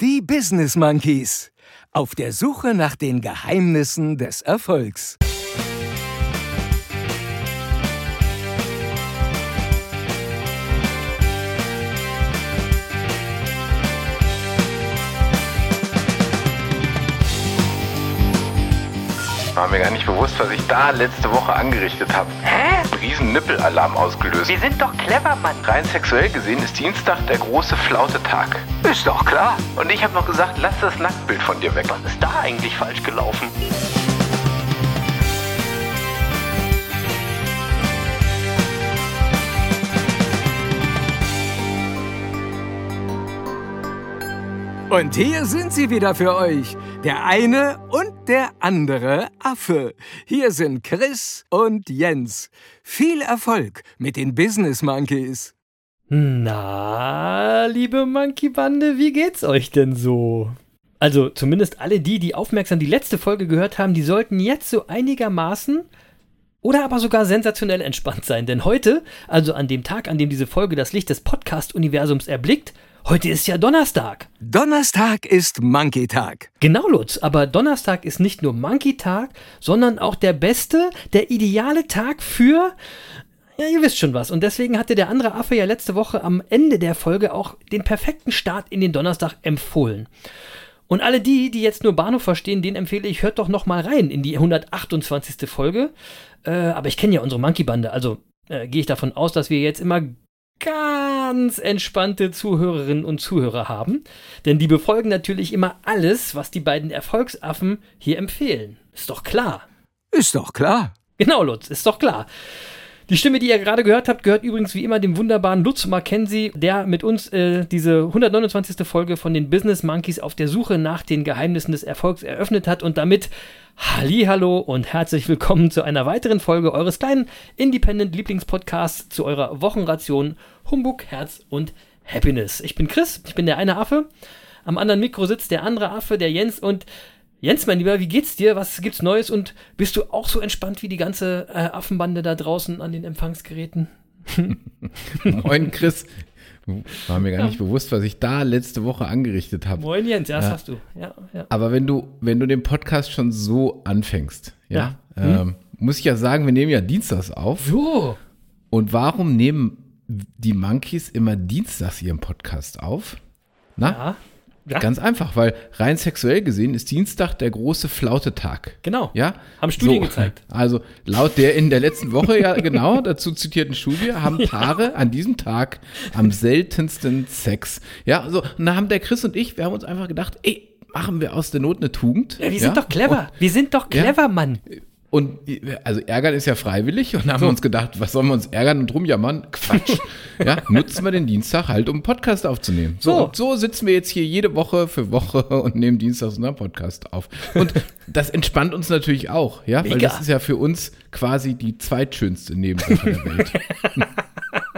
Die Business Monkeys. Auf der Suche nach den Geheimnissen des Erfolgs. War mir gar nicht bewusst, was ich da letzte Woche angerichtet habe. Hä? Riesen Nippelalarm ausgelöst. Wir sind doch clever, Mann. Rein sexuell gesehen ist Dienstag der große Flautetag. Ist doch klar. Und ich habe noch gesagt, lass das Nacktbild von dir weg. Was ist da eigentlich falsch gelaufen? Und hier sind sie wieder für euch. Der eine und der andere Affe. Hier sind Chris und Jens. Viel Erfolg mit den Business Monkeys. Na, liebe Monkey-Bande, wie geht's euch denn so? Also, zumindest alle die, die aufmerksam die letzte Folge gehört haben, die sollten jetzt so einigermaßen oder aber sogar sensationell entspannt sein. Denn heute, also an dem Tag, an dem diese Folge das Licht des Podcast-Universums erblickt, heute ist ja Donnerstag. Donnerstag ist Monkey-Tag. Genau, Lutz, aber Donnerstag ist nicht nur Monkey-Tag, sondern auch der beste, der ideale Tag für. Ja, ihr wisst schon was. Und deswegen hatte der andere Affe ja letzte Woche am Ende der Folge auch den perfekten Start in den Donnerstag empfohlen. Und alle die, die jetzt nur Bahnhof verstehen, denen empfehle ich, hört doch noch mal rein in die 128. Folge. Äh, aber ich kenne ja unsere Monkey-Bande, also äh, gehe ich davon aus, dass wir jetzt immer ganz entspannte Zuhörerinnen und Zuhörer haben. Denn die befolgen natürlich immer alles, was die beiden Erfolgsaffen hier empfehlen. Ist doch klar. Ist doch klar. Genau, Lutz, ist doch klar. Die Stimme, die ihr gerade gehört habt, gehört übrigens wie immer dem wunderbaren Lutz Mackenzie, der mit uns äh, diese 129. Folge von den Business Monkeys auf der Suche nach den Geheimnissen des Erfolgs eröffnet hat und damit Hallo und herzlich willkommen zu einer weiteren Folge eures kleinen Independent Lieblingspodcasts zu eurer Wochenration Humbug, Herz und Happiness. Ich bin Chris, ich bin der eine Affe. Am anderen Mikro sitzt der andere Affe, der Jens und Jens, mein Lieber, wie geht's dir? Was gibt's Neues? Und bist du auch so entspannt wie die ganze äh, Affenbande da draußen an den Empfangsgeräten? Moin, Chris. War mir gar Ja. nicht bewusst, was ich da letzte Woche angerichtet habe. Moin Jens, ja, das Ja. hast du. Ja, ja. Aber wenn du, wenn du den Podcast schon so anfängst, ja, Ja. Hm? ähm, muss ich ja sagen, wir nehmen ja Dienstags auf. So. Und warum nehmen die Monkeys immer Dienstags ihren Podcast auf? Na, Ja. Ja. ganz einfach, weil rein sexuell gesehen ist Dienstag der große Flautetag. Genau. Ja? Haben Studien gezeigt. Also laut der in der letzten Woche, ja genau, dazu zitierten Studie, haben Paare an diesem Tag am seltensten Sex. Ja, so, und da haben der Chris und ich, wir haben uns einfach gedacht, ey, machen wir aus der Not eine Tugend. Ja, wir sind doch clever. wir sind doch Ja. clever, Mann. Und, also ärgern ist ja freiwillig und haben wir uns gedacht, was sollen wir uns ärgern und rumjammern? Quatsch. ja, nutzen wir den Dienstag halt, um einen Podcast aufzunehmen. So, So. so sitzen wir jetzt hier jede Woche für Woche und nehmen dienstags einen Podcast auf. Und das entspannt uns natürlich auch, ja, weil Mega. das ist ja für uns quasi die zweitschönste Nebensache der Welt.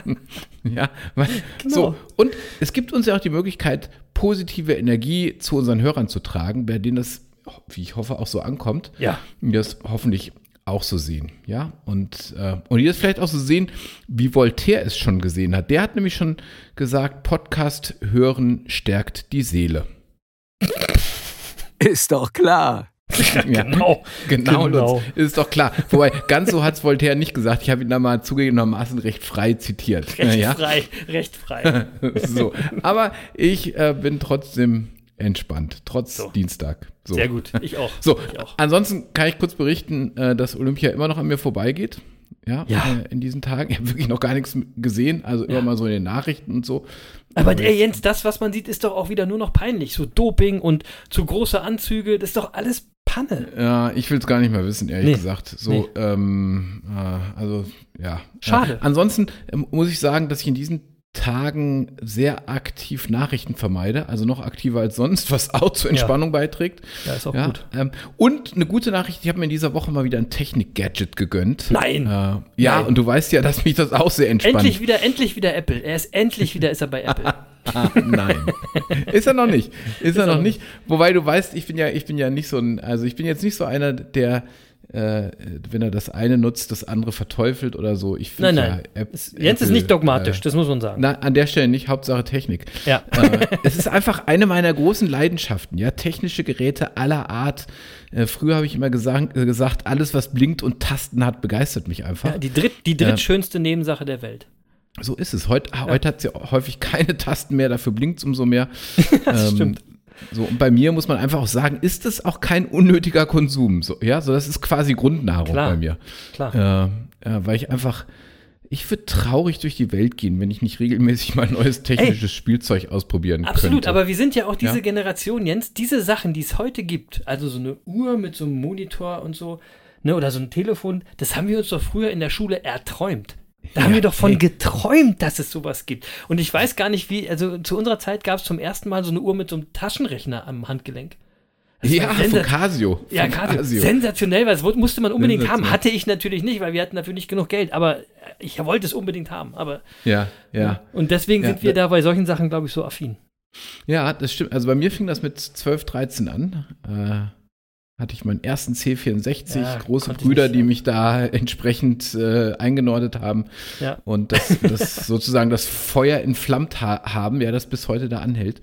ja, weil, Genau. so. Und es gibt uns ja auch die Möglichkeit, positive Energie zu unseren Hörern zu tragen, bei denen das, wie ich hoffe, auch so ankommt Ja. die das hoffentlich auch so sehen, ja, und, äh, und die das vielleicht auch so sehen, wie Voltaire es schon gesehen hat. Der hat nämlich schon gesagt, Podcast hören stärkt die Seele. Ist doch klar. Ja, Genau. genau, Genau. Lutz, ist doch klar. Wobei, ganz so hat es Voltaire nicht gesagt. Ich habe ihn da mal zugegebenermaßen recht frei zitiert. Recht ja, frei, recht frei. so. Aber ich äh, bin trotzdem entspannt, trotz So. Dienstag. So. Sehr gut. Ich auch. So, Ich auch. ansonsten kann ich kurz berichten, äh, dass Olympia immer noch an mir vorbeigeht. Ja, Ja. Äh, in diesen Tagen. Ich habe wirklich noch gar nichts gesehen, also immer Ja. mal so in den Nachrichten und so. Aber der Jens, das, was man sieht, ist doch auch wieder nur noch peinlich. So Doping und zu große Anzüge, das ist doch alles Panne. Ja, ich will es gar nicht mehr wissen, ehrlich Nee. gesagt. So, Nee. ähm, äh, also, ja. Schade. Äh, ansonsten ähm, muss ich sagen, dass ich in diesen Tagen sehr aktiv Nachrichten vermeide, also noch aktiver als sonst, was auch zur Entspannung beiträgt. Ja, ist auch Ja, gut. ähm, und eine gute Nachricht, ich habe mir in dieser Woche mal wieder ein Technik-Gadget gegönnt. Nein. Äh, ja, Nein. und du weißt ja, dass mich das auch sehr entspannt. Endlich wieder, endlich wieder Apple. Er ist endlich wieder, ist er bei Apple. Ah, nein. Ist er noch nicht. Ist, er er noch noch nicht. Wobei du weißt, ich bin ja, ich bin ja nicht so ein, also ich bin jetzt nicht so einer, der äh, wenn er das eine nutzt, das andere verteufelt oder so. Ich Nein, finde nein. ja, App, Es- Jens ist Apple, nicht dogmatisch, Äh, das muss man sagen. na, an der Stelle nicht, Hauptsache Technik. Ja. äh, es ist einfach eine meiner großen Leidenschaften, ja, technische Geräte aller Art. Äh, früher habe ich immer gesagt, äh, gesagt, alles, was blinkt und Tasten hat, begeistert mich einfach. Ja, die, dritt, die drittschönste Nebensache der Welt. So ist es. Heute, heute hat sie häufig keine Tasten mehr, dafür blinkt es umso mehr. Das Ähm, stimmt. So, und bei mir muss man einfach auch sagen, ist das auch kein unnötiger Konsum. So, ja, so das ist quasi Grundnahrung Klar. bei mir. Klar. Äh, ja, weil ich einfach, ich würde traurig durch die Welt gehen, wenn ich nicht regelmäßig mal neues technisches Spielzeug ausprobieren Absolut, könnte. aber wir sind ja auch diese Ja. Generation, Jens, diese Sachen, die es heute gibt, also so eine Uhr mit so einem Monitor und so, ne, oder so ein Telefon, das haben wir uns doch früher in der Schule erträumt. Da haben Ja, wir doch von hey. geträumt, dass es sowas gibt. Und ich weiß gar nicht, wie, also zu unserer Zeit gab es zum ersten Mal so eine Uhr mit so einem Taschenrechner am Handgelenk. Das ja, von Casio. Ja, gerade sensationell, weil das musste man unbedingt haben. Hatte ich natürlich nicht, weil wir hatten dafür nicht genug Geld, aber ich wollte es unbedingt haben. Aber Ja, ja. und deswegen Ja, sind wir da- da bei solchen Sachen, glaube ich, so affin. Ja, das stimmt. Also bei mir fing das mit 12, 13 an. Äh, hatte ich meinen ersten C64, Ja, große Brüder, die mich da entsprechend äh, eingenordet haben. Ja. Und das, das sozusagen das Feuer entflammt ha haben, ja, das bis heute da anhält.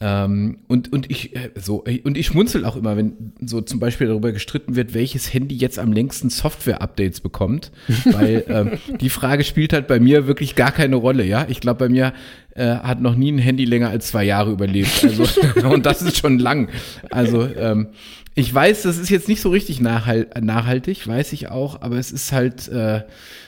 Ähm, und, und ich äh, so und ich schmunzel auch immer, wenn so zum Beispiel darüber gestritten wird, welches Handy jetzt am längsten Software-Updates bekommt, weil ähm, die Frage spielt halt bei mir wirklich gar keine Rolle, ja. Ich glaube, bei mir äh, hat noch nie ein Handy länger als zwei Jahre überlebt, also und das ist schon lang. Also ähm, ich weiß, das ist jetzt nicht so richtig nachhal nachhaltig, weiß ich auch, aber es ist halt, äh,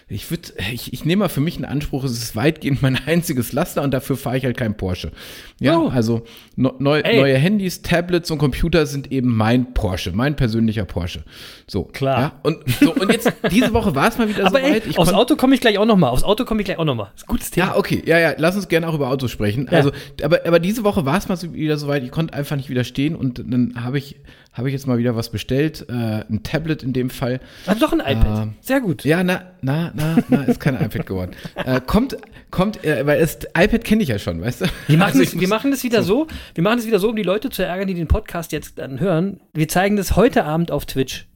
ich würde, ich, ich nehme mal für mich einen Anspruch, es ist weitgehend mein einziges Laster und dafür fahre ich halt kein Porsche. Ja, Oh. also no, neu, Ey. neue Handys, Tablets und Computer sind eben mein Porsche, mein persönlicher Porsche. So, Klar. Ja, und, so, und jetzt, diese Woche war es mal wieder Aber ey, soweit. Ich aufs Auto komme ich gleich auch noch mal. Aufs Auto komme ich gleich auch noch mal. Ist ein gutes Thema. ja, okay, ja, ja, lass uns gerne auch über Autos sprechen. Ja. Also, aber, aber diese Woche war es mal so wieder soweit, ich konnte einfach nicht widerstehen und dann habe ich, habe ich jetzt mal wieder was bestellt, äh, ein Tablet in dem Fall. Hab doch ein iPad. Ähm, Sehr gut. Ja, na, na, na, na, ist kein iPad geworden. Äh, kommt, kommt, äh, weil das iPad kenne ich ja schon, weißt du? Wir machen, Also das, wir machen das wieder so. Wir machen das wieder so, um die Leute zu ärgern, die den Podcast jetzt dann hören. Wir zeigen das heute Abend auf Twitch.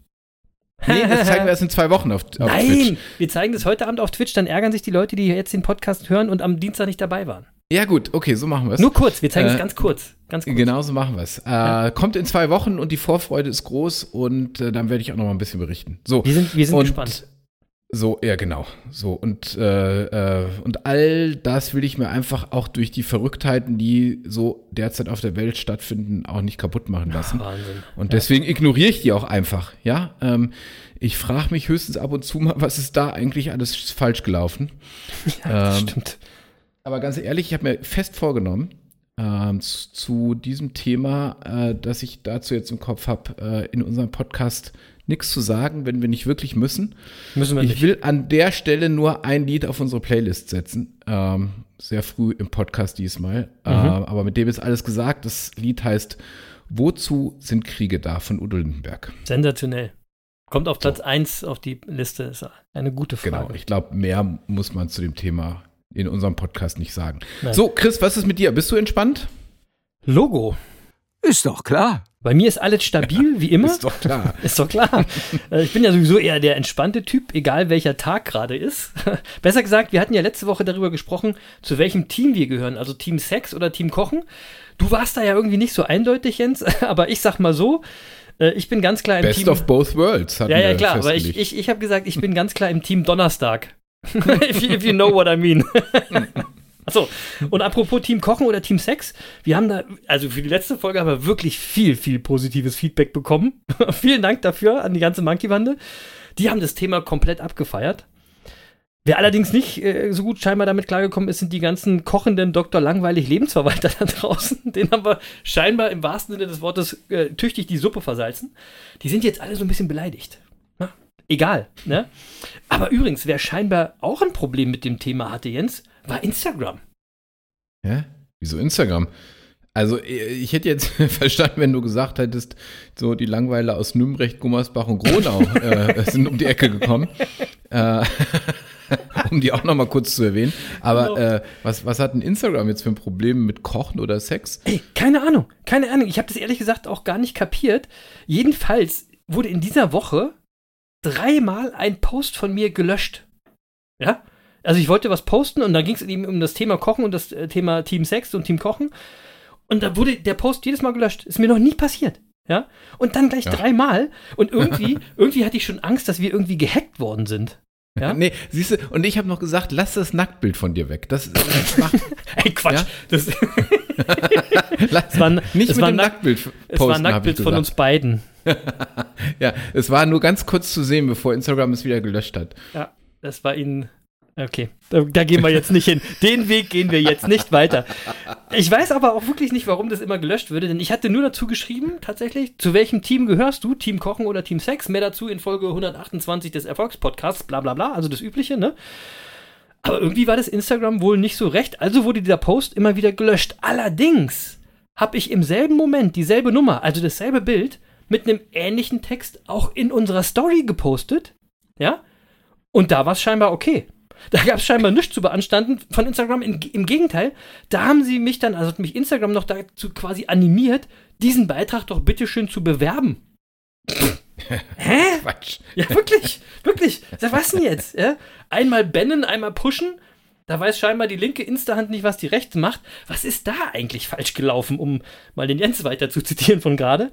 Nee, das zeigen wir erst in zwei Wochen auf, auf Nein, Twitch. wir zeigen das heute Abend auf Twitch, dann ärgern sich die Leute, die jetzt den Podcast hören und am Dienstag nicht dabei waren. Ja, gut, okay, so machen wir es. Nur kurz, wir zeigen es Äh, ganz kurz. Ganz kurz. Genau so machen wir es. Äh, Kommt in zwei Wochen und die Vorfreude ist groß und äh, dann werde ich auch noch mal ein bisschen berichten. So. Wir sind, wir sind und gespannt. So, ja, genau. So, und, äh, äh, und all das will ich mir einfach auch durch die Verrücktheiten, die so derzeit auf der Welt stattfinden, auch nicht kaputt machen lassen. Wahnsinn. Und deswegen ignoriere ich die auch einfach, ja. Ähm, ich frage mich höchstens ab und zu mal, was ist da eigentlich alles falsch gelaufen. Ja, ähm, stimmt. Aber ganz ehrlich, ich habe mir fest vorgenommen, ähm, zu, zu diesem Thema, äh, dass ich dazu jetzt im Kopf habe, äh, in unserem Podcast nichts zu sagen, wenn wir nicht wirklich müssen. Müssen wir Ich nicht. will an der Stelle nur ein Lied auf unsere Playlist setzen. Ähm, sehr früh im Podcast diesmal. Mhm. Ähm, aber mit dem ist alles gesagt. Das Lied heißt Wozu sind Kriege da von Udo Lindenberg. Sensationell. Kommt auf Platz 1 auf die Liste. Ist eine gute Frage. Genau. Ich glaube, mehr muss man zu dem Thema in unserem Podcast nicht sagen. Nein. So, Chris, was ist mit dir? Bist du entspannt? Logo. Ist doch klar. Bei mir ist alles stabil, wie immer. Ist doch klar. Ist doch klar. Äh, ich bin ja sowieso eher der entspannte Typ, egal welcher Tag gerade ist. Besser gesagt, wir hatten ja letzte Woche darüber gesprochen, zu welchem Team wir gehören, also Team Sex oder Team Kochen. Du warst da ja irgendwie nicht so eindeutig, Jens, aber ich sag mal so, äh, ich bin ganz klar im Best Team. of both worlds. ja, ja, klar, aber ich, ich, ich habe gesagt, ich bin ganz klar im Team Donnerstag. if, you, if you know what I mean. Achso, und apropos Team Kochen oder Team Sex, wir haben da, also für die letzte Folge haben wir wirklich viel, viel positives Feedback bekommen. Vielen Dank dafür an die ganze Monkey-Bande. Die haben das Thema komplett abgefeiert. Wer allerdings nicht äh, so gut scheinbar damit klargekommen ist, sind die ganzen kochenden Dr. Langweilig Lebensverwalter da draußen. Den haben wir scheinbar im wahrsten Sinne des Wortes äh, tüchtig die Suppe versalzen. Die sind jetzt alle so ein bisschen beleidigt. Egal, ne? Aber übrigens, wer scheinbar auch ein Problem mit dem Thema hatte, Jens, war Instagram. Hä? Wieso Instagram? Also, ich hätte jetzt verstanden, wenn du gesagt hättest, so die Langweiler aus Nürnberg, Gummersbach und Gronau äh, sind um die Ecke gekommen. äh, um die auch noch mal kurz zu erwähnen. Aber Genau. äh, was, was hat ein Instagram jetzt für ein Problem mit Kochen oder Sex? Ey, keine Ahnung, keine Ahnung. Ich habe das ehrlich gesagt auch gar nicht kapiert. Jedenfalls wurde in dieser Woche dreimal ein Post von mir gelöscht. Ja? Also ich wollte was posten und dann ging es eben um das Thema Kochen und das äh, Thema Team Sex und Team Kochen. Und da wurde der Post jedes Mal gelöscht. Ist mir noch nie passiert. Ja? Und dann gleich Ja. dreimal. Und irgendwie, irgendwie hatte ich schon Angst, dass wir irgendwie gehackt worden sind. Ja? Nee, siehst du, und ich habe noch gesagt, lass das Nacktbild von dir weg. Das, das macht, Ey, Quatsch. Ja? Das, lass, war ein- nicht es mit war dem Nacktbild es war posten, ein Nacktbild von uns beiden. Ja, es war nur ganz kurz zu sehen, bevor Instagram es wieder gelöscht hat. Ja, das war ihnen. Okay, da, da gehen wir jetzt nicht hin. Den Weg gehen wir jetzt nicht weiter. Ich weiß aber auch wirklich nicht, warum das immer gelöscht würde, denn ich hatte nur dazu geschrieben, tatsächlich, zu welchem Team gehörst du? Team Kochen oder Team Sex? Mehr dazu in Folge 128 des Erfolgspodcasts, bla bla bla, also das Übliche, ne? Aber irgendwie war das Instagram wohl nicht so recht, also wurde dieser Post immer wieder gelöscht. Allerdings habe ich im selben Moment dieselbe Nummer, also dasselbe Bild, mit einem ähnlichen Text auch in unserer Story gepostet, ja? Und da war es scheinbar okay. Da gab es scheinbar nichts zu beanstanden von Instagram. Im, Im Gegenteil, da haben sie mich dann, also hat mich Instagram noch dazu quasi animiert, diesen Beitrag doch bitteschön zu bewerben. Hä? Quatsch. Ja, wirklich, wirklich. Sag, was denn jetzt? Ja? Einmal bannen, einmal pushen. Da weiß scheinbar die linke Insta-Hand nicht, was die rechte macht. Was ist da eigentlich falsch gelaufen, um mal den Jens weiter zu zitieren von gerade?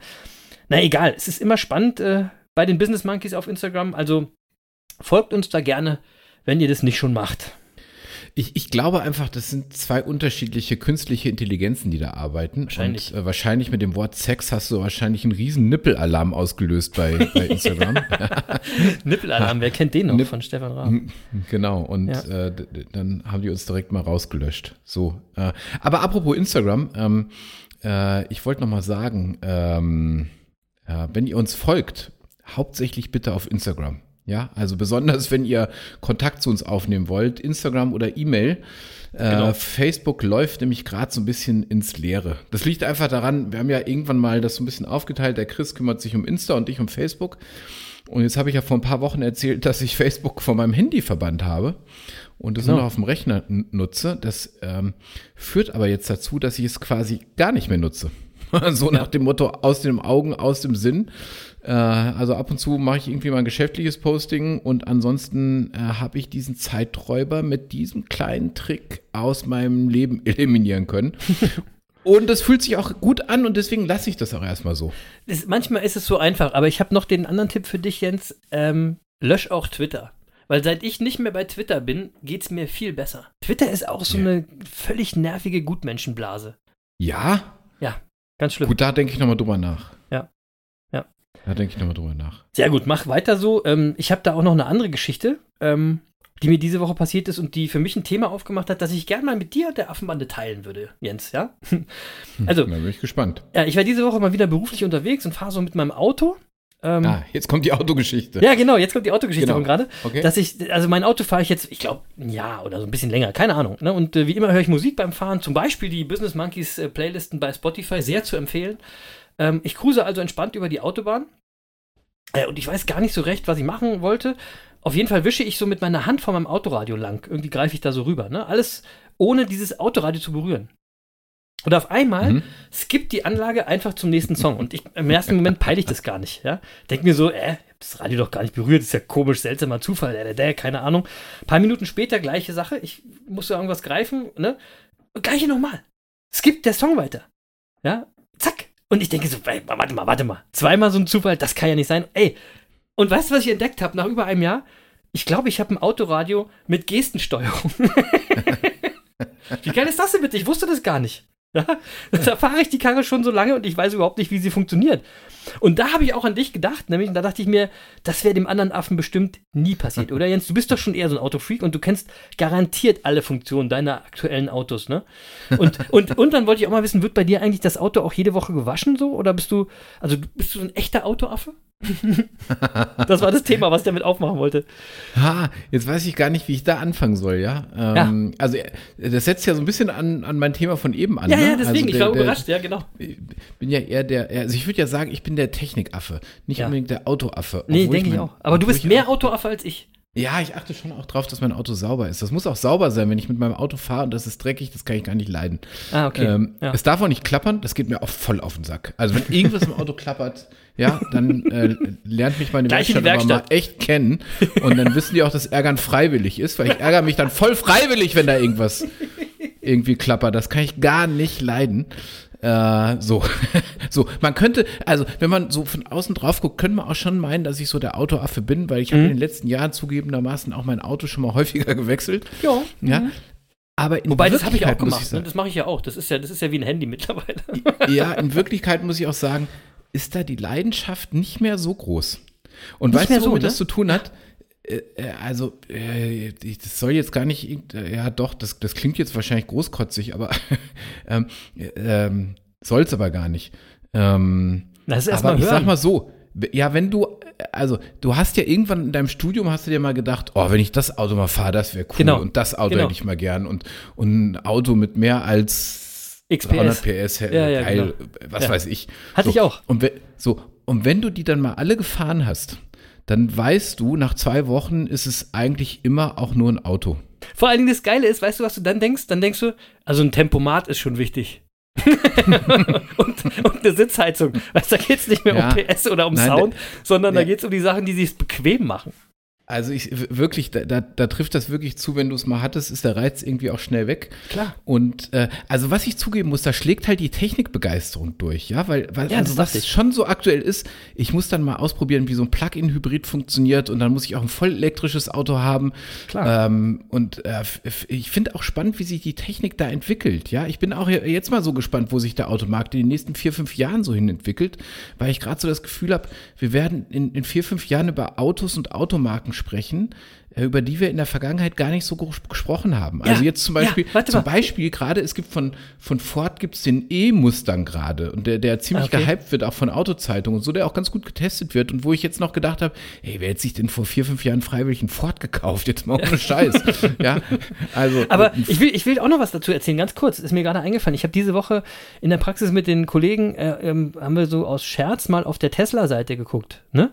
Na egal, es ist immer spannend äh, bei den Business Monkeys auf Instagram. Also folgt uns da gerne, wenn ihr das nicht schon macht. Ich, ich glaube einfach, das sind zwei unterschiedliche künstliche Intelligenzen, die da arbeiten. Wahrscheinlich. Und äh, wahrscheinlich mit dem Wort Sex hast du wahrscheinlich einen riesen Nippelalarm ausgelöst bei, bei Instagram. Nippelalarm, wer kennt den noch Nipp- von Stefan Raab? genau, und Ja. äh, dann haben die uns direkt mal rausgelöscht. So. Äh, aber apropos Instagram, ähm, äh, ich wollte noch mal sagen, ähm, äh, wenn ihr uns folgt, hauptsächlich bitte auf Instagram. Ja, also besonders, wenn ihr Kontakt zu uns aufnehmen wollt, Instagram oder E-Mail. Äh, Genau. Facebook läuft nämlich gerade so ein bisschen ins Leere. Das liegt einfach daran, wir haben ja irgendwann mal das so ein bisschen aufgeteilt. Der Chris kümmert sich um Insta und ich um Facebook. Und jetzt habe ich ja vor ein paar Wochen erzählt, dass ich Facebook von meinem Handy verbannt habe und das Genau. nur noch auf dem Rechner nutze. Das ähm, führt aber jetzt dazu, dass ich es quasi gar nicht mehr nutze. so nach dem Motto aus den Augen, aus dem Sinn. Äh, also ab und zu mache ich irgendwie mal ein geschäftliches Posting und ansonsten äh, habe ich diesen Zeiträuber mit diesem kleinen Trick aus meinem Leben eliminieren können. Und das fühlt sich auch gut an und deswegen lasse ich das auch erstmal so. Das, manchmal ist es so einfach, aber ich habe noch den anderen Tipp für dich, Jens. Ähm, lösch auch Twitter. Weil seit ich nicht mehr bei Twitter bin, geht es mir viel besser. Twitter ist auch so Ja. eine völlig nervige Gutmenschenblase. Ja, Ganz schlimm. gut, da denke ich nochmal drüber nach. Da denke ich nochmal drüber nach. Sehr gut, mach weiter so. Ähm, ich habe da auch noch eine andere Geschichte, ähm, die mir diese Woche passiert ist und die für mich ein Thema aufgemacht hat, das ich gerne mal mit dir und der Affenbande teilen würde, Jens, ja? Also, Da bin ich gespannt. ja, ich war diese Woche mal wieder beruflich unterwegs und fahre so mit meinem Auto. Ähm, Ah, jetzt kommt die Autogeschichte. Ja, genau, jetzt kommt die Autogeschichte Genau. gerade. Okay. Dass ich, also mein Auto fahre ich jetzt, ich glaube, ein Jahr oder so ein bisschen länger, keine Ahnung. Ne? Und äh, wie immer höre ich Musik beim Fahren, zum Beispiel die Business Monkeys äh, Playlisten bei Spotify, sehr zu empfehlen. Ähm, ich cruise also entspannt über die Autobahn. Äh, und ich weiß gar nicht so recht, was ich machen wollte. Auf jeden Fall wische ich so mit meiner Hand vor meinem Autoradio lang. Irgendwie greife ich da so rüber. Ne? Alles ohne dieses Autoradio zu berühren. Und auf einmal Mhm. skippt die Anlage einfach zum nächsten Song. Und ich, im ersten Moment peile ich das gar nicht. Ja? Denk mir so, äh, das Radio doch gar nicht berührt. Das ist ja komisch, seltsamer Zufall. Äh, der, keine Ahnung. Ein paar Minuten später, gleiche Sache. Ich musste irgendwas greifen. Ne? Und gleiche nochmal. Skippt der Song weiter. Ja? Und ich denke so, ey, warte mal, warte mal. Zweimal so ein Zufall, das kann ja nicht sein. Ey, und weißt du, was ich entdeckt habe nach über einem Jahr? Ich glaube, ich habe ein Autoradio mit Gestensteuerung. Wie geil ist das denn bitte? Ich wusste das gar nicht. Ja? Da fahre ich die Karre schon so lange und ich weiß überhaupt nicht, wie sie funktioniert. Und da habe ich auch an dich gedacht, nämlich, da dachte ich mir, das wäre dem anderen Affen bestimmt nie passiert, oder Jens? Du bist doch schon eher so ein Autofreak und du kennst garantiert alle Funktionen deiner aktuellen Autos, ne? Und, und, und dann wollte ich auch mal wissen, wird bei dir eigentlich das Auto auch jede Woche gewaschen so? Oder bist du, also bist du ein echter Autoaffe? das war das Thema, was ich damit aufmachen wollte. Ha, jetzt weiß ich gar nicht, wie ich da anfangen soll, ja. Ähm, Also, äh, das setzt ja so ein bisschen an, an mein Thema von eben an. Ja, ne? ja, deswegen, also ich der, war der, überrascht, ja, genau. Ich bin ja eher der, also ich würde ja sagen, ich bin der Technikaffe, nicht Ja. unbedingt der Autoaffe. Nee, denke ich mein- auch. Aber du bist ich mehr Autoaffe als ich. Ja, ich achte schon auch drauf, dass mein Auto sauber ist. Das muss auch sauber sein, wenn ich mit meinem Auto fahre und das ist dreckig, das kann ich gar nicht leiden. Ah, okay. Ähm, Ja. Es darf auch nicht klappern, das geht mir auch voll auf den Sack. Also wenn irgendwas im Auto klappert, ja, dann äh, lernt mich meine Werkstatt, aber mal Werkstatt. echt kennen und dann wissen die auch, dass Ärgern freiwillig ist, weil ich ärgere mich dann voll freiwillig, wenn da irgendwas irgendwie klappert. Das kann ich gar nicht leiden. Äh, so, so, man könnte, also wenn man so von außen drauf guckt, könnte man auch schon meinen, dass ich so der Autoaffe bin, weil ich Mhm. habe in den letzten Jahren zugegebenermaßen auch mein Auto schon mal häufiger gewechselt. Ja. Ja. Aber in Wobei, das habe ich auch gemacht. ne? sagen- Das mache ich ja auch. Das ist ja, das ist ja wie ein Handy mittlerweile. ja, in Wirklichkeit muss ich auch sagen, ist da die Leidenschaft nicht mehr so groß. Und Nicht weißt du, womit so, ne? das zu tun hat? Äh, äh, also, äh, das soll jetzt gar nicht, ja doch, das, das klingt jetzt wahrscheinlich großkotzig, aber ähm, äh, ähm, soll es aber gar nicht. Ähm, Das ist erst aber ich hören. sag mal so, ja, wenn du, also du hast ja irgendwann in deinem Studium hast du dir mal gedacht, oh, wenn ich das Auto mal fahre, das wäre cool Genau, und das Auto genau. hätte ich mal gern und, und ein Auto mit mehr als XPS. 300 PS, Ja, ja, geil, genau. was Ja. weiß ich. Hatte so, ich auch. Und, so, und wenn du die dann mal alle gefahren hast, dann weißt du, nach zwei Wochen ist es eigentlich immer auch nur ein Auto. Vor allen Dingen das Geile ist, weißt du, was du dann denkst? Dann denkst du, also ein Tempomat ist schon wichtig. und, und eine Sitzheizung. Weißt du, da geht es nicht mehr Ja. um PS oder um Nein, Sound, sondern da ja. geht es um die Sachen, die sich bequem machen. Also ich wirklich, da, da, da trifft das wirklich zu, wenn du es mal hattest, ist der Reiz irgendwie auch schnell weg. Klar. Und äh, also was ich zugeben muss, da schlägt halt die Technikbegeisterung durch, ja, weil, weil Ja, das also was ich. schon so aktuell ist, ich muss dann mal ausprobieren, wie so ein Plug-in-Hybrid funktioniert und dann muss ich auch ein voll elektrisches Auto haben. Klar. Ähm, und äh, ich finde auch spannend, wie sich die Technik da entwickelt. Ja, ich bin auch je- jetzt mal so gespannt, wo sich der Automarkt in den nächsten vier, fünf Jahren so hin entwickelt, weil ich gerade so das Gefühl habe, wir werden in, in vier, fünf Jahren über Autos und Automarken sprechen, äh, über die wir in der Vergangenheit gar nicht so ges- gesprochen haben. Also Ja, jetzt zum ja, Beispiel, warte zum. Beispiel gerade, es gibt von, von Ford gibt es den E-Mustang gerade und der, der ziemlich Okay. gehypt wird, auch von Autozeitungen und so, der auch ganz gut getestet wird und wo ich jetzt noch gedacht habe, ey, wer hätte sich denn vor vier, fünf Jahren freiwillig einen Ford gekauft? Jetzt mal ohne Scheiß. ja, also. Aber ich will, ich will auch noch was dazu erzählen, ganz kurz. Ist mir gerade eingefallen. Ich habe diese Woche in der Praxis mit den Kollegen, äh, ähm, haben wir so aus Scherz mal auf der Tesla-Seite geguckt. Ne?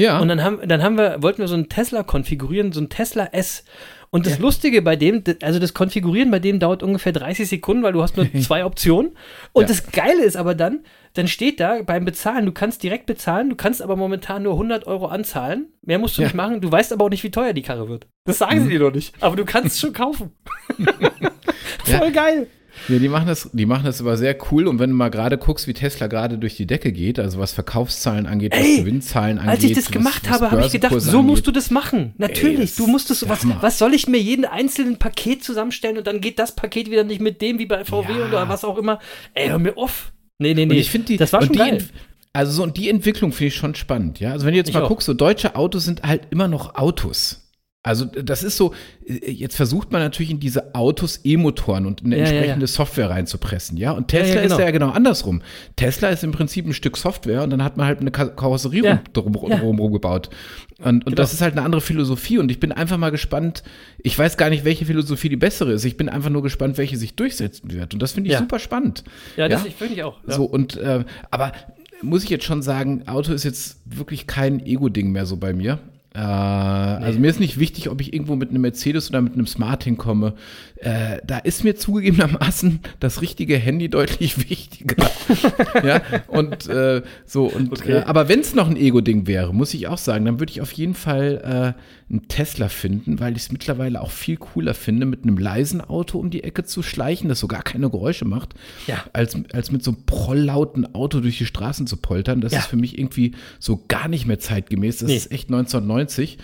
Ja, Und dann haben, dann haben wir, wollten wir so einen Tesla konfigurieren, so einen Tesla S. Und das Lustige bei dem, also das Konfigurieren bei dem dauert ungefähr 30 Sekunden, weil du hast nur zwei Optionen. Und Ja. das Geile ist aber dann, dann steht da beim Bezahlen, du kannst direkt bezahlen, du kannst aber momentan nur 100 Euro anzahlen. Mehr musst du Ja. nicht machen. Du weißt aber auch nicht, wie teuer die Karre wird. Das sagen sie dir noch nicht. Aber du kannst es schon kaufen. Voll geil. Ja, die machen das, die machen das aber sehr cool. Und wenn du mal gerade guckst, wie Tesla gerade durch die Decke geht, also was Verkaufszahlen angeht, was Ey, Gewinnzahlen angeht. Als ich das was- gemacht was habe, habe ich gedacht, so musst angeht. du das machen. Natürlich, das du musst es, ist was, was soll ich mir jeden einzelnen Paket zusammenstellen und dann geht das Paket wieder nicht mit dem wie bei VW Ja. oder was auch immer. Ey, hör mir auf. Nee, nee, Und nee. ich finde die, das war und schon die geil. Also so, und die Entwicklung finde ich schon spannend, ja. Also wenn du jetzt Ich mal auch. guckst, so deutsche Autos sind halt immer noch Autos. Also das ist so, äh, jetzt versucht man natürlich in diese Autos E-Motoren und eine Ja, ja, entsprechende ja. Software reinzupressen, ja. Und Ja, Tesla ja, genau. ist ja genau andersrum. Tesla ist im Prinzip ein Stück Software und dann hat man halt eine Ka- Karosserie Ja, rum, drum, ja. drum gebaut. Und, und das ist halt eine andere Philosophie und ich bin einfach mal gespannt, ich weiß gar nicht, welche Philosophie die bessere ist. Ich bin einfach nur gespannt, welche sich durchsetzen wird. Und das finde ich Ja. super spannend. ja, das ja? finde ich auch. Ja. So, und, äh, aber muss ich jetzt schon sagen, Auto ist jetzt wirklich kein Ego-Ding mehr so bei mir. Äh, Also mir ist nicht wichtig, ob ich irgendwo mit einem Mercedes oder mit einem Smart hinkomme. Äh, da ist mir zugegebenermaßen das richtige Handy deutlich wichtiger. ja, und äh, so, und Okay. äh, aber wenn es noch ein Ego-Ding wäre, muss ich auch sagen, dann würde ich auf jeden Fall äh, einen Tesla finden, weil ich es mittlerweile auch viel cooler finde, mit einem leisen Auto um die Ecke zu schleichen, das so gar keine Geräusche macht, Ja. als, als mit so einem prolllauten Auto durch die Straßen zu poltern. Das Ja. ist für mich irgendwie so gar nicht mehr zeitgemäß. Das Nee. ist echt 1990.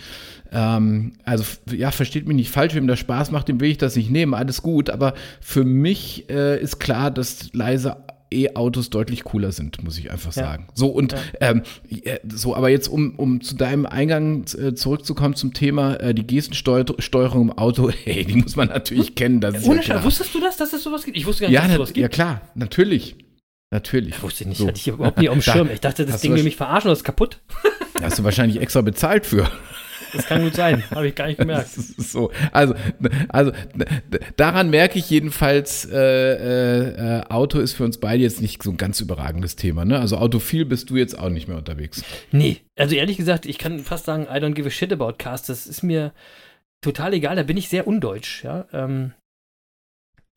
Ähm, also ja, versteht mich nicht falsch, wem das Spaß macht, dem will ich das nicht nehmen, alles gut. Aber für mich äh, ist klar, dass leise E-Autos deutlich cooler sind, muss ich einfach Ja. sagen. So und ähm, äh, so, aber jetzt um, um zu deinem Eingang äh, zurückzukommen zum Thema äh, die Gestensteuerung im Auto, hey, die muss man natürlich kennen. Das ist Ohne ja wusstest du das, dass es sowas gibt? Ich wusste gar nicht, Ja, dass es sowas gibt. ja klar, natürlich. Natürlich. Wusste ich nicht, So. hatte ich überhaupt nicht auf dem Schirm. Ich dachte, das Ding will mich verarschen, das ist kaputt. Da hast du wahrscheinlich extra bezahlt für. Das kann gut sein. Habe ich gar nicht gemerkt. So, also, also daran merke ich jedenfalls, äh, äh, Auto ist für uns beide jetzt nicht so ein ganz überragendes Thema. Ne? Also autophil bist du jetzt auch nicht mehr unterwegs. Nee, also ehrlich gesagt, ich kann fast sagen, I don't give a shit about cars. Das ist mir total egal. Da bin ich sehr undeutsch. Ja, ähm,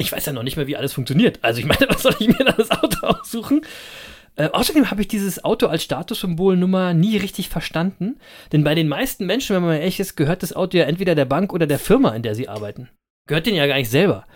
ich weiß ja noch nicht mehr, wie alles funktioniert. Also ich meine, was soll ich mir da das Auto aussuchen? Äh, außerdem habe ich dieses Auto als Statussymbolnummer nie richtig verstanden. Denn bei den meisten Menschen, wenn man ehrlich ist, gehört das Auto ja entweder der Bank oder der Firma, in der sie arbeiten. Gehört denen ja gar nicht selber.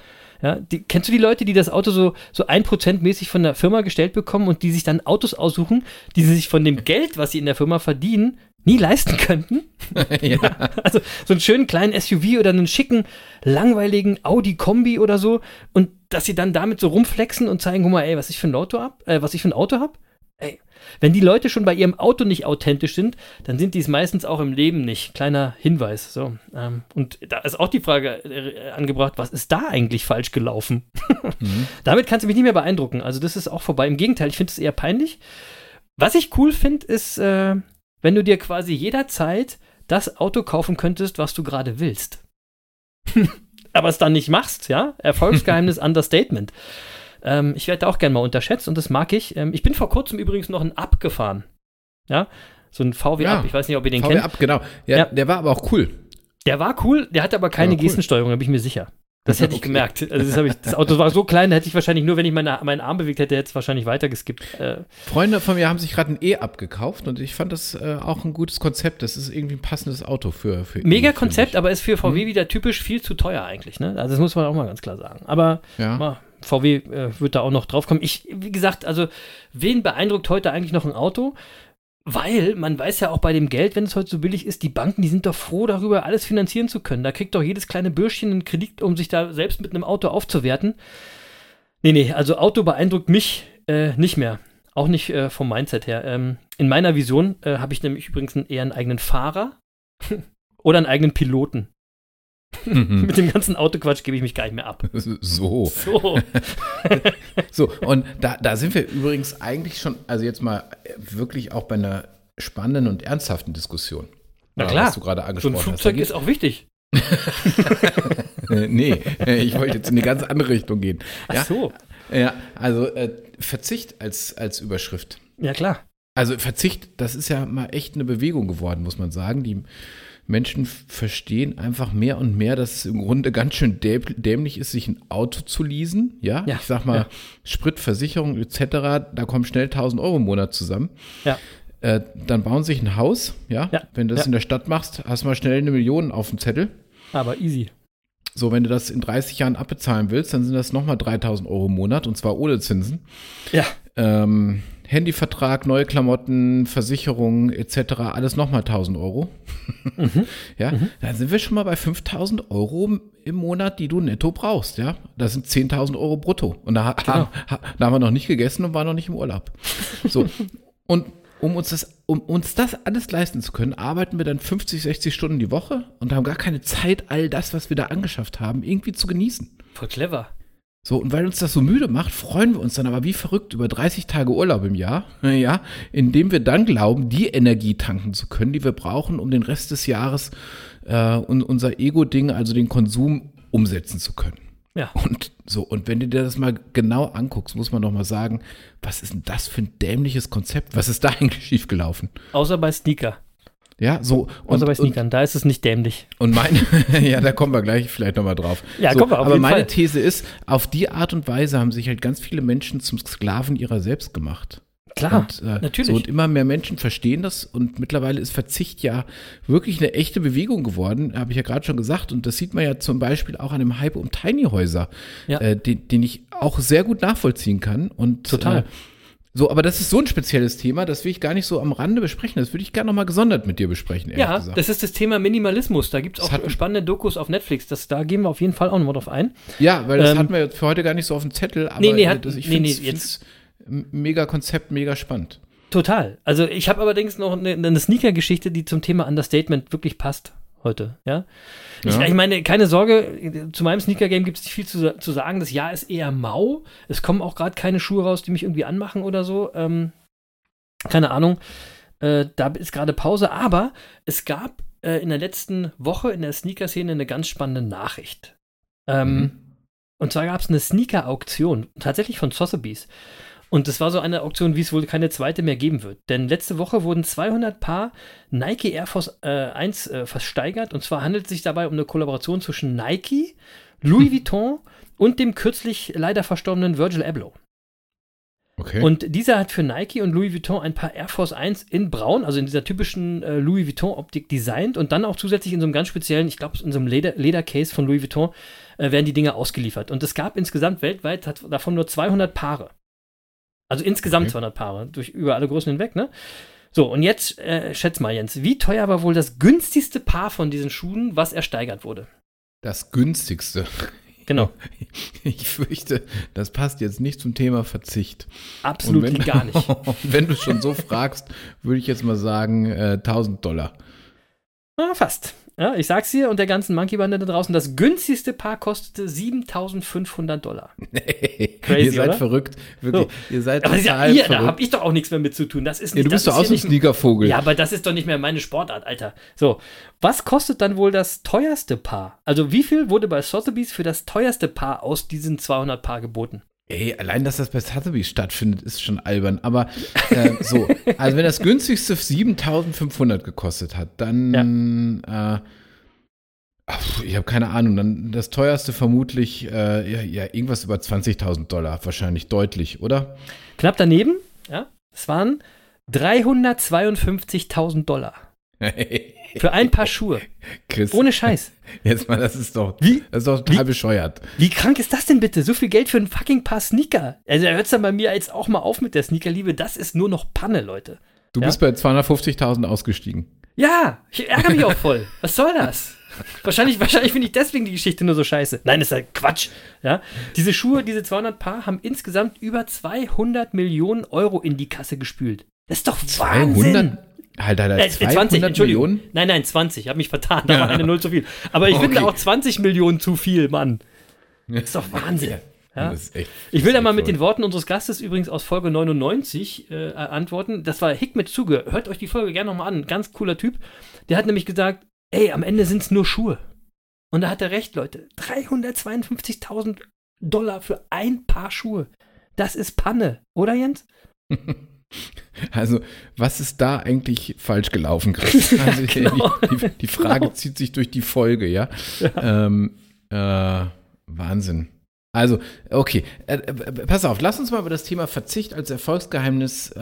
Ja, die, kennst du die Leute, die das Auto so, so 1% mäßig von der Firma gestellt bekommen und die sich dann Autos aussuchen, die sie sich von dem Geld, was sie in der Firma verdienen, nie leisten könnten? ja. Also so einen schönen kleinen SUV oder einen schicken, langweiligen Audi Kombi oder so und dass sie dann damit so rumflexen und zeigen, guck mal, ey, was ich für ein Auto hab, äh, was ich für ein Auto hab. Ey, wenn die Leute schon bei ihrem Auto nicht authentisch sind, dann sind die es meistens auch im Leben nicht. Kleiner Hinweis. So. Ähm, und da ist auch die Frage äh, angebracht, was ist da eigentlich falsch gelaufen? mhm. Damit kannst du mich nicht mehr beeindrucken. Also das ist auch vorbei. Im Gegenteil, ich finde es eher peinlich. Was ich cool finde, ist, äh, wenn du dir quasi jederzeit das Auto kaufen könntest, was du gerade willst. Aber es dann nicht machst, ja? Erfolgsgeheimnis Understatement. Ähm, ich werde auch gerne mal unterschätzt und das mag ich. Ähm, ich bin vor kurzem übrigens noch ein Up gefahren. Ja, so ein VW ja, Up. Ich weiß nicht, ob ihr den VW kennt. Up, genau. Ja, ja, der war aber auch cool. Der war cool, der hatte aber keine cool. Gestensteuerung, da bin ich mir sicher. Das hätte ich okay. gemerkt. Also das, ich, das, Auto war so klein, da hätte ich wahrscheinlich nur, wenn ich meine, meinen Arm bewegt hätte, hätte es wahrscheinlich weitergeskippt. Äh. Freunde von mir haben sich gerade ein E abgekauft und ich fand das äh, auch ein gutes Konzept. Das ist irgendwie ein passendes Auto für. für Mega e, Konzept, aber ist für VW hm. wieder typisch viel zu teuer eigentlich. Ne? Also das muss man auch mal ganz klar sagen. Aber ja. mal, VW äh, wird da auch noch drauf kommen. Ich, wie gesagt, also wen beeindruckt heute eigentlich noch ein Auto? Weil man weiß ja auch bei dem Geld, wenn es heute so billig ist, die Banken, die sind doch froh darüber, alles finanzieren zu können. Da kriegt doch jedes kleine Bürschchen einen Kredit, um sich da selbst mit einem Auto aufzuwerten. Nee, nee, also Auto beeindruckt mich äh, nicht mehr. Auch nicht äh, vom Mindset her. Ähm, in meiner Vision äh, habe ich nämlich übrigens eher einen eigenen Fahrer oder einen eigenen Piloten. Mhm. Mit dem ganzen Autoquatsch gebe ich mich gar nicht mehr ab. So. So. so, und da, da sind wir übrigens eigentlich schon, also jetzt mal wirklich auch bei einer spannenden und ernsthaften Diskussion. Na klar. Was du gerade angesprochen so ein Flugzeug hast. ist auch wichtig. nee, ich wollte jetzt in eine ganz andere Richtung gehen. Ja? Ach so. Ja, also äh, Verzicht als, als Überschrift. Ja, klar. Also Verzicht, das ist ja mal echt eine Bewegung geworden, muss man sagen. Die Menschen verstehen einfach mehr und mehr, dass es im Grunde ganz schön dämlich ist, sich ein Auto zu leasen. Ja, ja ich sag mal, ja. Spritversicherung etc., da kommen schnell 1000 Euro im Monat zusammen. Ja. Äh, dann bauen sich ein Haus. Ja, ja. wenn du das in der Stadt machst, hast du mal schnell eine Million auf dem Zettel. Aber easy. So, wenn du das in 30 Jahren abbezahlen willst, dann sind das nochmal 3000 Euro im Monat und zwar ohne Zinsen. Ja. Ähm, Handyvertrag, neue Klamotten, Versicherung etc., alles nochmal 1000 Euro. Mhm. ja, mhm. dann sind wir schon mal bei 5000 Euro im Monat, die du netto brauchst. Ja, das sind 10.000 Euro brutto. Und da, genau. ha, da haben wir noch nicht gegessen und waren noch nicht im Urlaub. So, und um uns, das, um uns das alles leisten zu können, arbeiten wir dann 50, 60 Stunden die Woche und haben gar keine Zeit, all das, was wir da angeschafft haben, irgendwie zu genießen. Voll clever. So, und weil uns das so müde macht, freuen wir uns dann aber wie verrückt über 30 Tage Urlaub im Jahr, ja, indem wir dann glauben, die Energie tanken zu können, die wir brauchen, um den Rest des Jahres äh, und unser Ego-Ding, also den Konsum, umsetzen zu können. Ja. Und so, und wenn du dir das mal genau anguckst, muss man doch mal sagen, was ist denn das für ein dämliches Konzept? Was ist da eigentlich schiefgelaufen? Außer bei Sneaker. Ja, so. Und, Außer bei Sneakern, da ist es nicht dämlich. Und meine, ja, da kommen wir gleich vielleicht nochmal drauf. Ja, so, kommen wir auf Aber meine Fall. These ist, auf die Art und Weise haben sich halt ganz viele Menschen zum Sklaven ihrer selbst gemacht. Klar, und, äh, natürlich. So, und immer mehr Menschen verstehen das und mittlerweile ist Verzicht ja wirklich eine echte Bewegung geworden, habe ich ja gerade schon gesagt. Und das sieht man ja zum Beispiel auch an dem Hype um Tiny Häuser, Ja. äh, den, den ich auch sehr gut nachvollziehen kann. Und, Total. Äh, so, aber das ist so ein spezielles Thema, das will ich gar nicht so am Rande besprechen. Das würde ich gerne nochmal gesondert mit dir besprechen, ehrlich Ja, gesagt. das ist das Thema Minimalismus. Da gibt es auch spannende Dokus auf Netflix. Das, da gehen wir auf jeden Fall auch nochmal drauf ein. Ja, weil das Ähm, hatten wir jetzt für heute gar nicht so auf dem Zettel, aber Nee, nee, hat- das, ich nee, finde nee, es jetzt- mega Konzept, mega spannend. Total. Also ich habe allerdings noch eine, eine Sneaker-Geschichte, die zum Thema Understatement wirklich passt heute. Ja. Ich, Ja. ich meine, keine Sorge, zu meinem Sneaker-Game gibt es nicht viel zu, zu sagen. Das Jahr ist eher mau. Es kommen auch gerade keine Schuhe raus, die mich irgendwie anmachen oder so. Ähm, keine Ahnung. Äh, da ist gerade Pause. Aber es gab äh, in der letzten Woche in der Sneaker-Szene eine ganz spannende Nachricht. Ähm, Mhm. Und zwar gab es eine Sneaker-Auktion, tatsächlich von Sotheby's. Und das war so eine Auktion, wie es wohl keine zweite mehr geben wird. Denn letzte Woche wurden 200 Paar Nike Air Force äh, 1 äh, versteigert. Und zwar handelt es sich dabei um eine Kollaboration zwischen Nike, Louis Vuitton und dem kürzlich leider verstorbenen Virgil Abloh. Okay. Und dieser hat für Nike und Louis Vuitton ein paar Air Force 1 in Braun, also in dieser typischen äh, Louis Vuitton-Optik designt und dann auch zusätzlich in so einem ganz speziellen, ich glaube, in so einem Leder- Ledercase von Louis Vuitton äh, werden die Dinge ausgeliefert. Und es gab insgesamt weltweit davon nur 200 Paare. Also insgesamt Okay. 200 Paare, durch über alle Größen hinweg, ne? So, und jetzt äh, schätz mal, Jens, wie teuer war wohl das günstigste Paar von diesen Schuhen, was ersteigert wurde? das günstigste. Genau, Ich fürchte, das passt jetzt nicht zum Thema Verzicht. absolut wenn, gar nicht. wenn du schon so fragst, würde ich jetzt mal sagen, äh, 1000 Dollar. Ah, fast. Ja, ich sag's dir und der ganzen Monkey-Bande da draußen, das günstigste Paar kostete 7500 Dollar. Nee, Crazy, ihr seid oder? verrückt. Wirklich, ihr seid Aber ist ja, total ihr, da verrückt. hab ich doch auch nichts mehr mit zu tun. Das ist ja, nicht, du bist doch auch so ein Sneakervogel. Ja, aber das ist doch nicht mehr meine Sportart, Alter. So, was kostet dann wohl das teuerste Paar? Also wie viel wurde bei Sotheby's für das teuerste Paar aus diesen 200 Paar geboten? Ey, allein, dass das bei Sotheby's stattfindet, ist schon albern. Aber äh, so, also wenn das günstigste 7500 gekostet hat, dann, äh, ach, ich habe keine Ahnung, dann das teuerste vermutlich, äh, ja, ja, irgendwas über 20.000 Dollar, wahrscheinlich deutlich, oder? Knapp daneben, ja, es waren 352.000 Dollar für ein Paar Schuhe. Chris, Ohne Scheiß. jetzt mal, das ist doch, Wie? das ist doch total bescheuert. Wie krank ist das denn bitte? So viel Geld für ein fucking Paar Sneaker. Also da hört es dann bei mir jetzt auch mal auf mit der Sneakerliebe. Das ist nur noch Panne, Leute. Du Ja? bist bei 250.000 ausgestiegen. Ja, ich ärgere mich auch voll. Was soll das? Wahrscheinlich, wahrscheinlich finde ich deswegen die Geschichte nur so scheiße. Nein, ist halt Quatsch. Ja? Diese Schuhe, diese 200 Paar, haben insgesamt über 200 Millionen Euro in die Kasse gespült. Das ist doch Wahnsinn. 200? Halt, Äh, 200 20, Entschuldigung. Millionen? Nein, nein, 20. Ich habe mich vertan. Da war eine Null zu viel. Aber ich finde Okay. auch 20 Millionen zu viel, Mann. Das ist doch Wahnsinn. Ja? Das ist echt, Ich will da mal mit den Worten unseres Gastes übrigens aus Folge 99 äh, antworten. Das war Hikmet Zuge. Hört euch die Folge gerne nochmal an. Ganz cooler Typ. Der hat nämlich gesagt, ey, am Ende sind es nur Schuhe. Und da hat er recht, Leute. 352.000 Dollar für ein Paar Schuhe. Das ist Panne, oder Jens? Also, was ist da eigentlich falsch gelaufen, Chris? Also, genau. die, die, die Frage Genau. zieht sich durch die Folge, ja. Ähm, äh, Wahnsinn. Also, okay, äh, äh, pass auf, lass uns mal über das Thema Verzicht als Erfolgsgeheimnis, äh,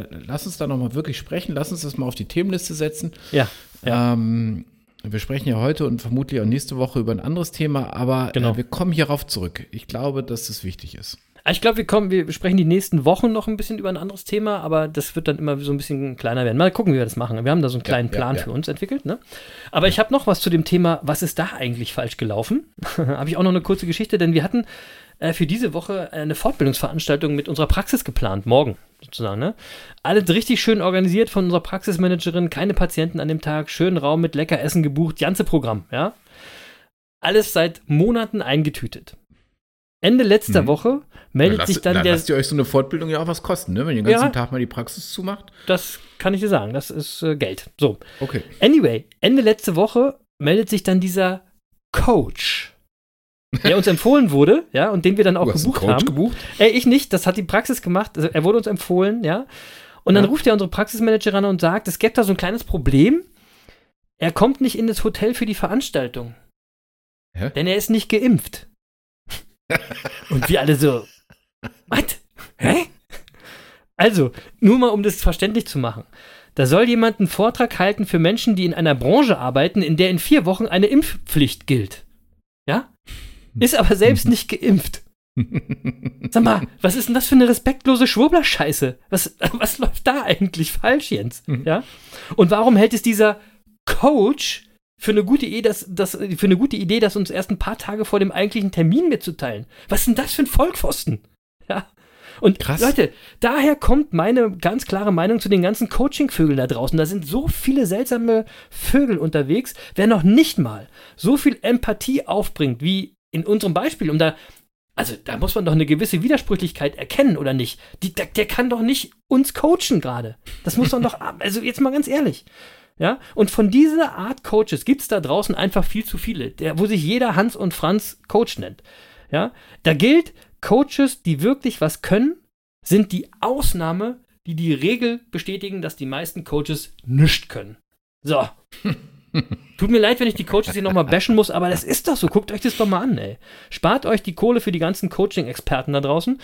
äh, lass uns da nochmal wirklich sprechen, lass uns das mal auf die Themenliste setzen. Ja. Ähm, wir sprechen ja heute und vermutlich auch nächste Woche über ein anderes Thema, aber Genau. äh, wir kommen hierauf zurück. Ich glaube, dass das wichtig ist. Ah, Ich glaube, wir kommen, wir sprechen die nächsten Wochen noch ein bisschen über ein anderes Thema, aber das wird dann immer so ein bisschen kleiner werden. Mal gucken, wie wir das machen. Wir haben da so einen kleinen ja, Plan ja. für uns entwickelt, ne? Aber ich habe noch was zu dem Thema, was ist da eigentlich falsch gelaufen? habe ich auch noch eine kurze Geschichte, denn wir hatten äh, für diese Woche eine Fortbildungsveranstaltung mit unserer Praxis geplant, morgen sozusagen, ne? Alles richtig schön organisiert von unserer Praxismanagerin, keine Patienten an dem Tag, schönen Raum mit lecker Essen gebucht, ganze Programm, ja? Alles seit Monaten eingetütet. Ende letzter Mhm. Woche meldet sich dann da der. lasst ihr euch so eine Fortbildung ja auch was kosten, ne? Wenn ihr den ganzen Ja. Tag mal die Praxis zumacht. Das kann ich dir sagen, das ist äh, Geld. So. Okay. Anyway, Ende letzte Woche meldet sich dann dieser Coach, der uns empfohlen wurde, ja, und den wir dann auch gebucht Coach haben. gebucht? Ey, ich nicht, das hat die Praxis gemacht. Also, er wurde uns empfohlen, ja. Und dann Ja. ruft er unsere Praxismanagerin an und sagt, es gibt da so ein kleines Problem. Er kommt nicht in das Hotel für die Veranstaltung. Hä? Denn er ist nicht geimpft. Und wir alle so, was? Hä? Also, nur mal um das verständlich zu machen. Da soll jemand einen Vortrag halten für Menschen, die in einer Branche arbeiten, in der in vier Wochen eine Impfpflicht gilt. Ja? Ist aber selbst nicht geimpft. Sag mal, was ist denn das für eine respektlose Schwurbler-Scheiße? Was, was läuft da eigentlich falsch, Jens? Ja? Und warum hält es dieser Coach für eine gute Idee, das, das, für eine gute Idee, das uns erst ein paar Tage vor dem eigentlichen Termin mitzuteilen? Was ist denn das für ein Vollpfosten? Ja? Und Krass. Leute, daher kommt meine ganz klare Meinung zu den ganzen Coaching-Vögeln da draußen. Da sind so viele seltsame Vögel unterwegs, wer noch nicht mal so viel Empathie aufbringt, wie in unserem Beispiel, um da also da muss man doch eine gewisse Widersprüchlichkeit erkennen, oder nicht? Die, der, der kann doch nicht uns coachen gerade. Das muss man doch, ab- also jetzt mal ganz ehrlich. Ja, und von dieser Art Coaches gibt es da draußen einfach viel zu viele, der, wo sich jeder Hans und Franz Coach nennt. Ja, da gilt, Coaches, die wirklich was können, sind die Ausnahme, die die Regel bestätigen, dass die meisten Coaches nichts können. So. Tut mir leid, wenn ich die Coaches hier nochmal bashen muss, aber das ist doch so. Guckt euch das doch mal an, ey. Spart euch die Kohle für die ganzen Coaching-Experten da draußen.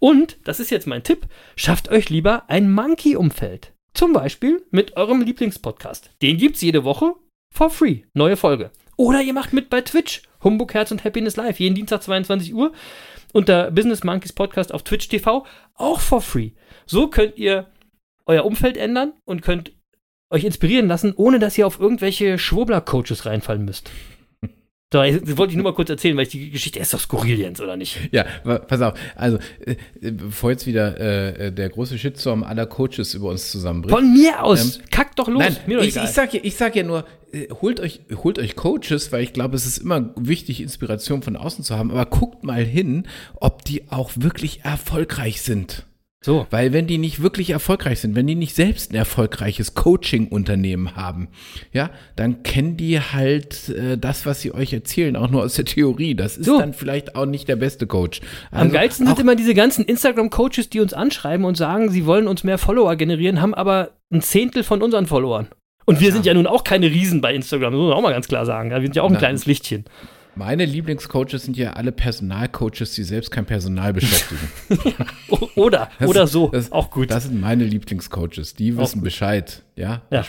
Und, das ist jetzt mein Tipp, schafft euch lieber ein Monkey-Umfeld. Zum Beispiel mit eurem Lieblingspodcast. Den gibt's jede Woche for free. Neue Folge. Oder ihr macht mit bei Twitch. Humbug Herz und Happiness Live. Jeden Dienstag 22 Uhr. Unter Business Monkeys Podcast auf Twitch TV. Auch for free. So könnt ihr euer Umfeld ändern und könnt euch inspirieren lassen, ohne dass ihr auf irgendwelche Schwurbler-Coaches reinfallen müsst. Das wollte ich nur mal kurz erzählen, weil ich die Geschichte ist doch skurril, Jens, oder nicht? Ja, pass auf. Also, äh, bevor jetzt wieder äh, der große Shitstorm aller Coaches über uns zusammenbricht. Von mir aus! Ähm, Kackt doch los! Nein, mir doch ich, ich, sag ja, ich sag ja nur, äh, holt euch, holt euch Coaches, weil ich glaube, es ist immer wichtig, Inspiration von außen zu haben, aber guckt mal hin, ob die auch wirklich erfolgreich sind. So. Weil wenn die nicht wirklich erfolgreich sind, wenn die nicht selbst ein erfolgreiches Coaching-Unternehmen haben, ja, dann kennen die halt äh, das, was sie euch erzählen, auch nur aus der Theorie. Das ist so. dann vielleicht auch nicht der beste Coach. Also Am geilsten sind immer diese ganzen Instagram-Coaches, die uns anschreiben und sagen, sie wollen uns mehr Follower generieren, haben aber ein Zehntel von unseren Followern. Und wir ja. sind ja nun auch keine Riesen bei Instagram, das muss man auch mal ganz klar sagen. Wir sind ja auch ein Na, kleines Lichtchen. Meine Lieblingscoaches sind ja alle Personalcoaches, die selbst kein Personal beschäftigen. oder, das, oder so, das, auch gut. Das sind meine Lieblingscoaches, die wissen Bescheid, ja? Ja.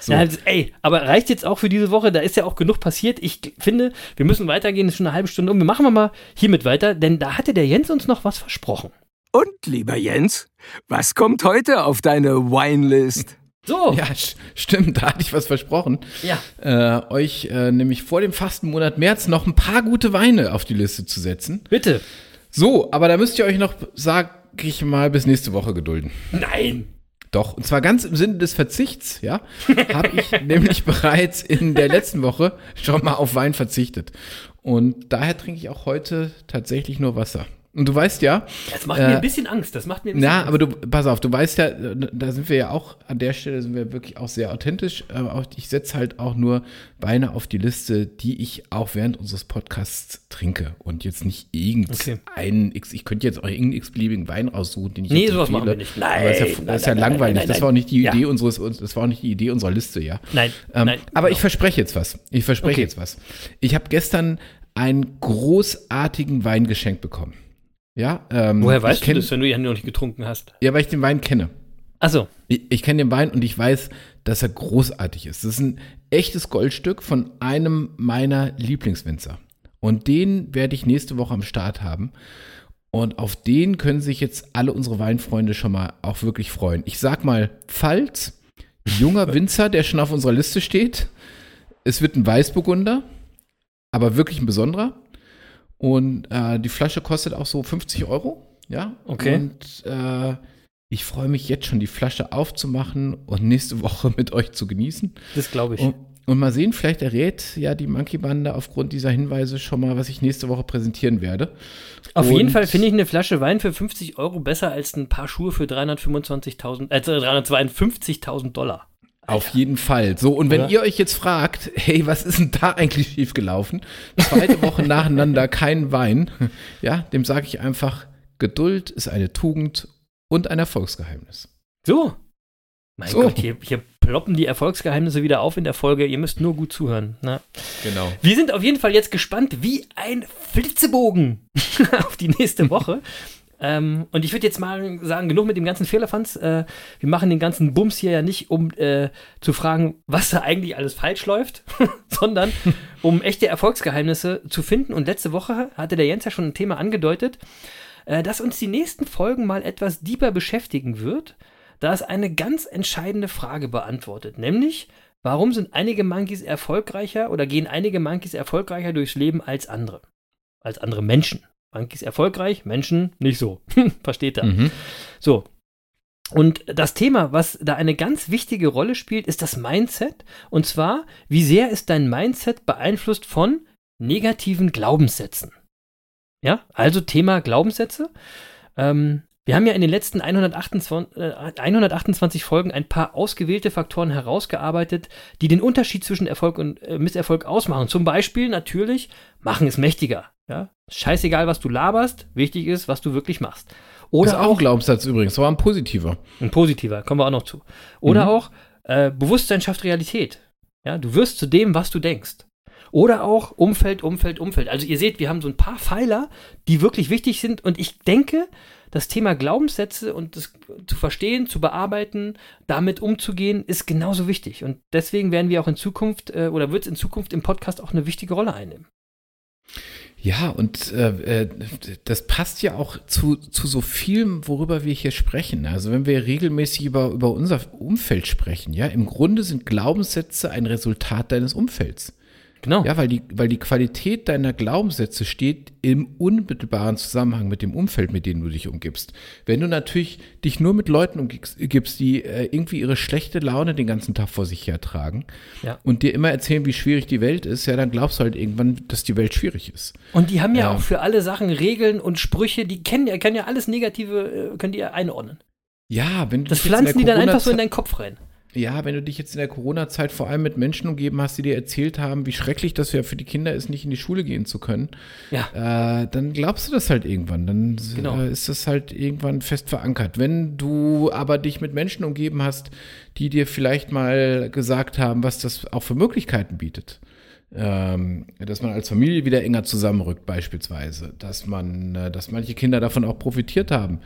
so. ja also, ey, aber reicht jetzt auch für diese Woche, da ist ja auch genug passiert. Ich finde, wir müssen weitergehen, es ist schon eine halbe Stunde um. Wir machen wir mal hiermit weiter, denn da hatte der Jens uns noch was versprochen. Und, lieber Jens, was kommt heute auf deine Winelist? So. Ja, stimmt, da hatte ich was versprochen. Ja. Äh, euch äh, nämlich vor dem Fastenmonat März noch ein paar gute Weine auf die Liste zu setzen. Bitte. So, aber da müsst ihr euch noch, sag ich mal, bis nächste Woche gedulden. Nein. Doch, und zwar ganz im Sinne des Verzichts, ja, habe ich nämlich bereits in der letzten Woche schon mal auf Wein verzichtet. Und daher trinke ich auch heute tatsächlich nur Wasser. Und du weißt ja. Das macht äh, mir ein bisschen Angst. Das macht mir Na, Angst. aber du, pass auf, du weißt ja, da sind wir ja auch, an der Stelle sind wir wirklich auch sehr authentisch. Aber auch, ich setze halt auch nur Weine auf die Liste, die ich auch während unseres Podcasts trinke. Und jetzt nicht irgendeinen, okay. ich könnte jetzt auch irgendeinen x-beliebigen Wein raussuchen, den ich Nee, sowas machen wir nicht. Nein. Aber das ist ja, das ist ja nein, langweilig. Nein, nein, das war auch nicht die Idee ja. unseres, das war auch nicht die Idee unserer Liste, ja. Nein. Ähm, nein aber genau. ich verspreche jetzt was. Ich verspreche okay. jetzt was. Ich habe gestern einen großartigen Wein geschenkt bekommen. Ja, ähm, Woher weißt kenn, du das, wenn du ihn noch nicht getrunken hast? Ja, weil ich den Wein kenne. Achso. Ich, ich kenne den Wein und ich weiß, dass er großartig ist. Das ist ein echtes Goldstück von einem meiner Lieblingswinzer. Und den werde ich nächste Woche am Start haben. Und auf den können sich jetzt alle unsere Weinfreunde schon mal auch wirklich freuen. Ich sag mal, falls junger Winzer, der schon auf unserer Liste steht, es wird ein Weißburgunder, aber wirklich ein besonderer. Und äh, die Flasche kostet auch so 50 Euro. Ja. Okay. Und äh, ich freue mich jetzt schon, die Flasche aufzumachen und nächste Woche mit euch zu genießen. Das glaube ich. Und, und, mal sehen, vielleicht errät ja die Monkey Bande aufgrund dieser Hinweise schon mal, was ich nächste Woche präsentieren werde. Auf und jeden Fall finde ich eine Flasche Wein für 50 Euro besser als ein paar Schuhe für 325.000, äh, 352.000 Dollar. Auf jeden Fall. So, und wenn Oder? ihr euch jetzt fragt, hey, was ist denn da eigentlich schiefgelaufen? Zweite Woche nacheinander kein Wein. Ja, dem sage ich einfach, Geduld ist eine Tugend und ein Erfolgsgeheimnis. So. Mein so. Gott, hier, hier, ploppen die Erfolgsgeheimnisse wieder auf in der Folge. Ihr müsst nur gut zuhören. Ne? Genau. Wir sind auf jeden Fall jetzt gespannt wie ein Flitzebogen auf die nächste Woche. Ähm, und ich würde jetzt mal sagen, genug mit dem ganzen Fehlerfanz. Äh, wir machen den ganzen Bums hier ja nicht, um äh, zu fragen, was da eigentlich alles falsch läuft, sondern um echte Erfolgsgeheimnisse zu finden. Und letzte Woche hatte der Jens ja schon ein Thema angedeutet, äh, das uns die nächsten Folgen mal etwas deeper beschäftigen wird, da es eine ganz entscheidende Frage beantwortet, nämlich, warum sind einige Monkeys erfolgreicher oder gehen einige Monkeys erfolgreicher durchs Leben als andere? Als andere Menschen. Monkeys erfolgreich, Menschen nicht so. Versteht er. Mhm. So. Und das Thema, was da eine ganz wichtige Rolle spielt, ist das Mindset. Und zwar, wie sehr ist dein Mindset beeinflusst von negativen Glaubenssätzen? Ja, also Thema Glaubenssätze. Ähm, Wir haben ja in den letzten 128, äh, 128 Folgen ein paar ausgewählte Faktoren herausgearbeitet, die den Unterschied zwischen Erfolg und äh, Misserfolg ausmachen. Zum Beispiel natürlich, machen es mächtiger. Ja? Scheißegal, was du laberst, wichtig ist, was du wirklich machst. Oder ist auch ein Glaubenssatz übrigens, aber ein positiver. Ein positiver, kommen wir auch noch zu. Oder mhm. auch, äh, Bewusstsein schafft Realität. Ja, du wirst zu dem, was du denkst. Oder auch Umfeld, Umfeld, Umfeld. Also ihr seht, wir haben so ein paar Pfeiler, die wirklich wichtig sind. Und ich denke, das Thema Glaubenssätze und das zu verstehen, zu bearbeiten, damit umzugehen, ist genauso wichtig. Und deswegen werden wir auch in Zukunft äh, oder wird es in Zukunft im Podcast auch eine wichtige Rolle einnehmen. Ja, und äh, äh, das passt ja auch zu, zu so vielem, worüber wir hier sprechen. Also wenn wir regelmäßig über, über unser Umfeld sprechen, ja, im Grunde sind Glaubenssätze ein Resultat deines Umfelds. Genau. Ja, weil die, weil die Qualität deiner Glaubenssätze steht im unmittelbaren Zusammenhang mit dem Umfeld, mit dem du dich umgibst. Wenn du natürlich dich nur mit Leuten umgibst, die äh, irgendwie ihre schlechte Laune den ganzen Tag vor sich hertragen ja. und dir immer erzählen, wie schwierig die Welt ist, ja, dann glaubst du halt irgendwann, dass die Welt schwierig ist. Und die haben ja, ja. auch für alle Sachen Regeln und Sprüche, die kennen ja, können ja alles Negative, äh, können die ja einordnen. Ja, wenn du Das pflanzen die dann einfach so in deinen Kopf rein ja, wenn du dich jetzt in der Corona-Zeit vor allem mit Menschen umgeben hast, die dir erzählt haben, wie schrecklich das ja für die Kinder ist, nicht in die Schule gehen zu können, ja. äh, dann glaubst du das halt irgendwann. Dann genau. äh, ist das halt irgendwann fest verankert. Wenn du aber dich mit Menschen umgeben hast, die dir vielleicht mal gesagt haben, was das auch für Möglichkeiten bietet, dass man als Familie wieder enger zusammenrückt beispielsweise, dass man, äh, dass manche Kinder davon auch profitiert haben.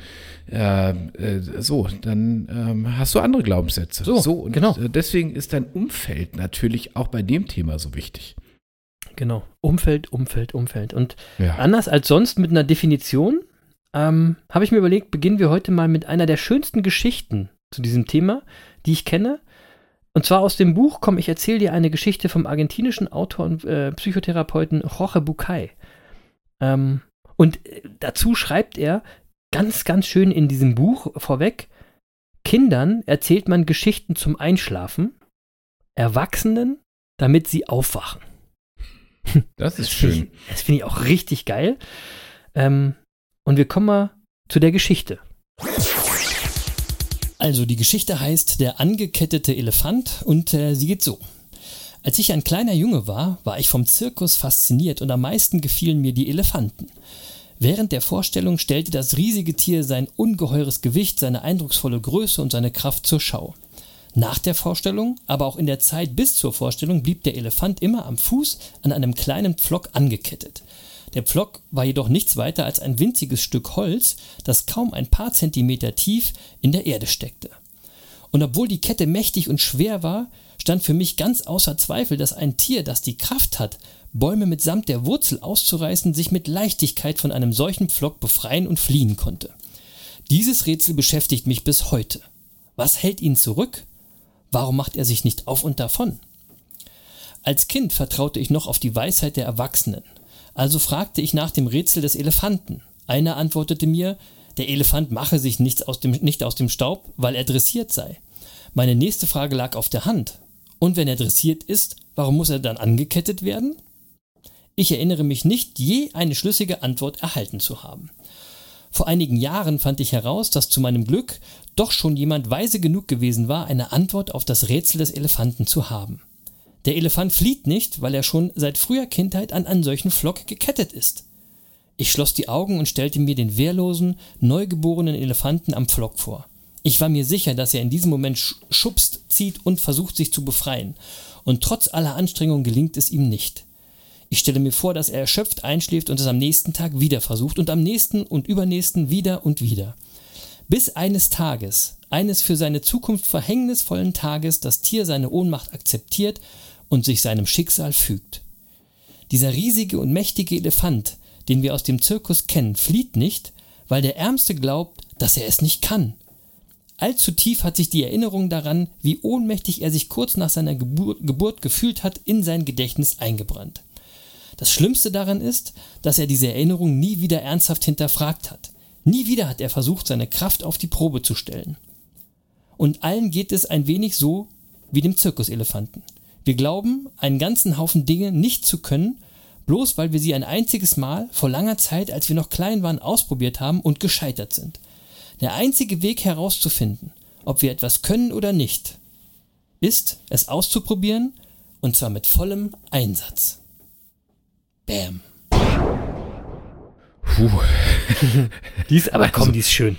Äh, äh, so, dann ähm, hast du andere Glaubenssätze. So, so und genau. Äh, deswegen ist dein Umfeld natürlich auch bei dem Thema so wichtig. Genau, Umfeld, Umfeld, Umfeld. Und ja. anders als sonst mit einer Definition, ähm, habe ich mir überlegt, beginnen wir heute mal mit einer der schönsten Geschichten zu diesem Thema, die ich kenne. Und zwar aus dem Buch, komm, ich erzähle dir eine Geschichte vom argentinischen Autor und äh, Psychotherapeuten Jorge Bucay. Ähm, und äh, dazu schreibt er ganz, ganz schön in diesem Buch vorweg, Kindern erzählt man Geschichten zum Einschlafen, Erwachsenen, damit sie aufwachen. Das ist das schön. Ich, das finde ich auch richtig geil. Ähm, und wir kommen mal zu der Geschichte. Also die Geschichte heißt Der angekettete Elefant und äh, sie geht so. Als ich ein kleiner Junge war, war ich vom Zirkus fasziniert und am meisten gefielen mir die Elefanten. Während der Vorstellung stellte das riesige Tier sein ungeheures Gewicht, seine eindrucksvolle Größe und seine Kraft zur Schau. Nach der Vorstellung, aber auch in der Zeit bis zur Vorstellung blieb der Elefant immer am Fuß an einem kleinen Pflock angekettet. Der Pflock war jedoch nichts weiter als ein winziges Stück Holz, das kaum ein paar Zentimeter tief in der Erde steckte. Und obwohl die Kette mächtig und schwer war, stand für mich ganz außer Zweifel, dass ein Tier, das die Kraft hat, Bäume mitsamt der Wurzel auszureißen, sich mit Leichtigkeit von einem solchen Pflock befreien und fliehen konnte. Dieses Rätsel beschäftigt mich bis heute. Was hält ihn zurück? Warum macht er sich nicht auf und davon? Als Kind vertraute ich noch auf die Weisheit der Erwachsenen. Also fragte ich nach dem Rätsel des Elefanten. Einer antwortete mir, der Elefant mache sich nichts aus dem, nicht aus dem Staub, weil er dressiert sei. Meine nächste Frage lag auf der Hand. Und wenn er dressiert ist, warum muss er dann angekettet werden? Ich erinnere mich nicht, je eine schlüssige Antwort erhalten zu haben. Vor einigen Jahren fand ich heraus, dass zu meinem Glück doch schon jemand weise genug gewesen war, eine Antwort auf das Rätsel des Elefanten zu haben. Der Elefant flieht nicht, weil er schon seit früher Kindheit an einen solchen Flock gekettet ist. Ich schloss die Augen und stellte mir den wehrlosen, neugeborenen Elefanten am Flock vor. Ich war mir sicher, dass er in diesem Moment schubst, zieht und versucht sich zu befreien. Und trotz aller Anstrengung gelingt es ihm nicht. Ich stelle mir vor, dass er erschöpft einschläft und es am nächsten Tag wieder versucht und am nächsten und übernächsten wieder und wieder. Bis eines Tages, eines für seine Zukunft verhängnisvollen Tages, das Tier seine Ohnmacht akzeptiert und sich seinem Schicksal fügt. Dieser riesige und mächtige Elefant, den wir aus dem Zirkus kennen, flieht nicht, weil der Ärmste glaubt, dass er es nicht kann. Allzu tief hat sich die Erinnerung daran, wie ohnmächtig er sich kurz nach seiner Geburt, Geburt gefühlt hat, in sein Gedächtnis eingebrannt. Das Schlimmste daran ist, dass er diese Erinnerung nie wieder ernsthaft hinterfragt hat. Nie wieder hat er versucht, seine Kraft auf die Probe zu stellen. Und allen geht es ein wenig so wie dem Zirkuselefanten. Wir glauben, einen ganzen Haufen Dinge nicht zu können, bloß weil wir sie ein einziges Mal vor langer Zeit, als wir noch klein waren, ausprobiert haben und gescheitert sind. Der einzige Weg herauszufinden, ob wir etwas können oder nicht, ist, es auszuprobieren und zwar mit vollem Einsatz. Bam. Puh. Die ist, aber komm, Also- die ist schön.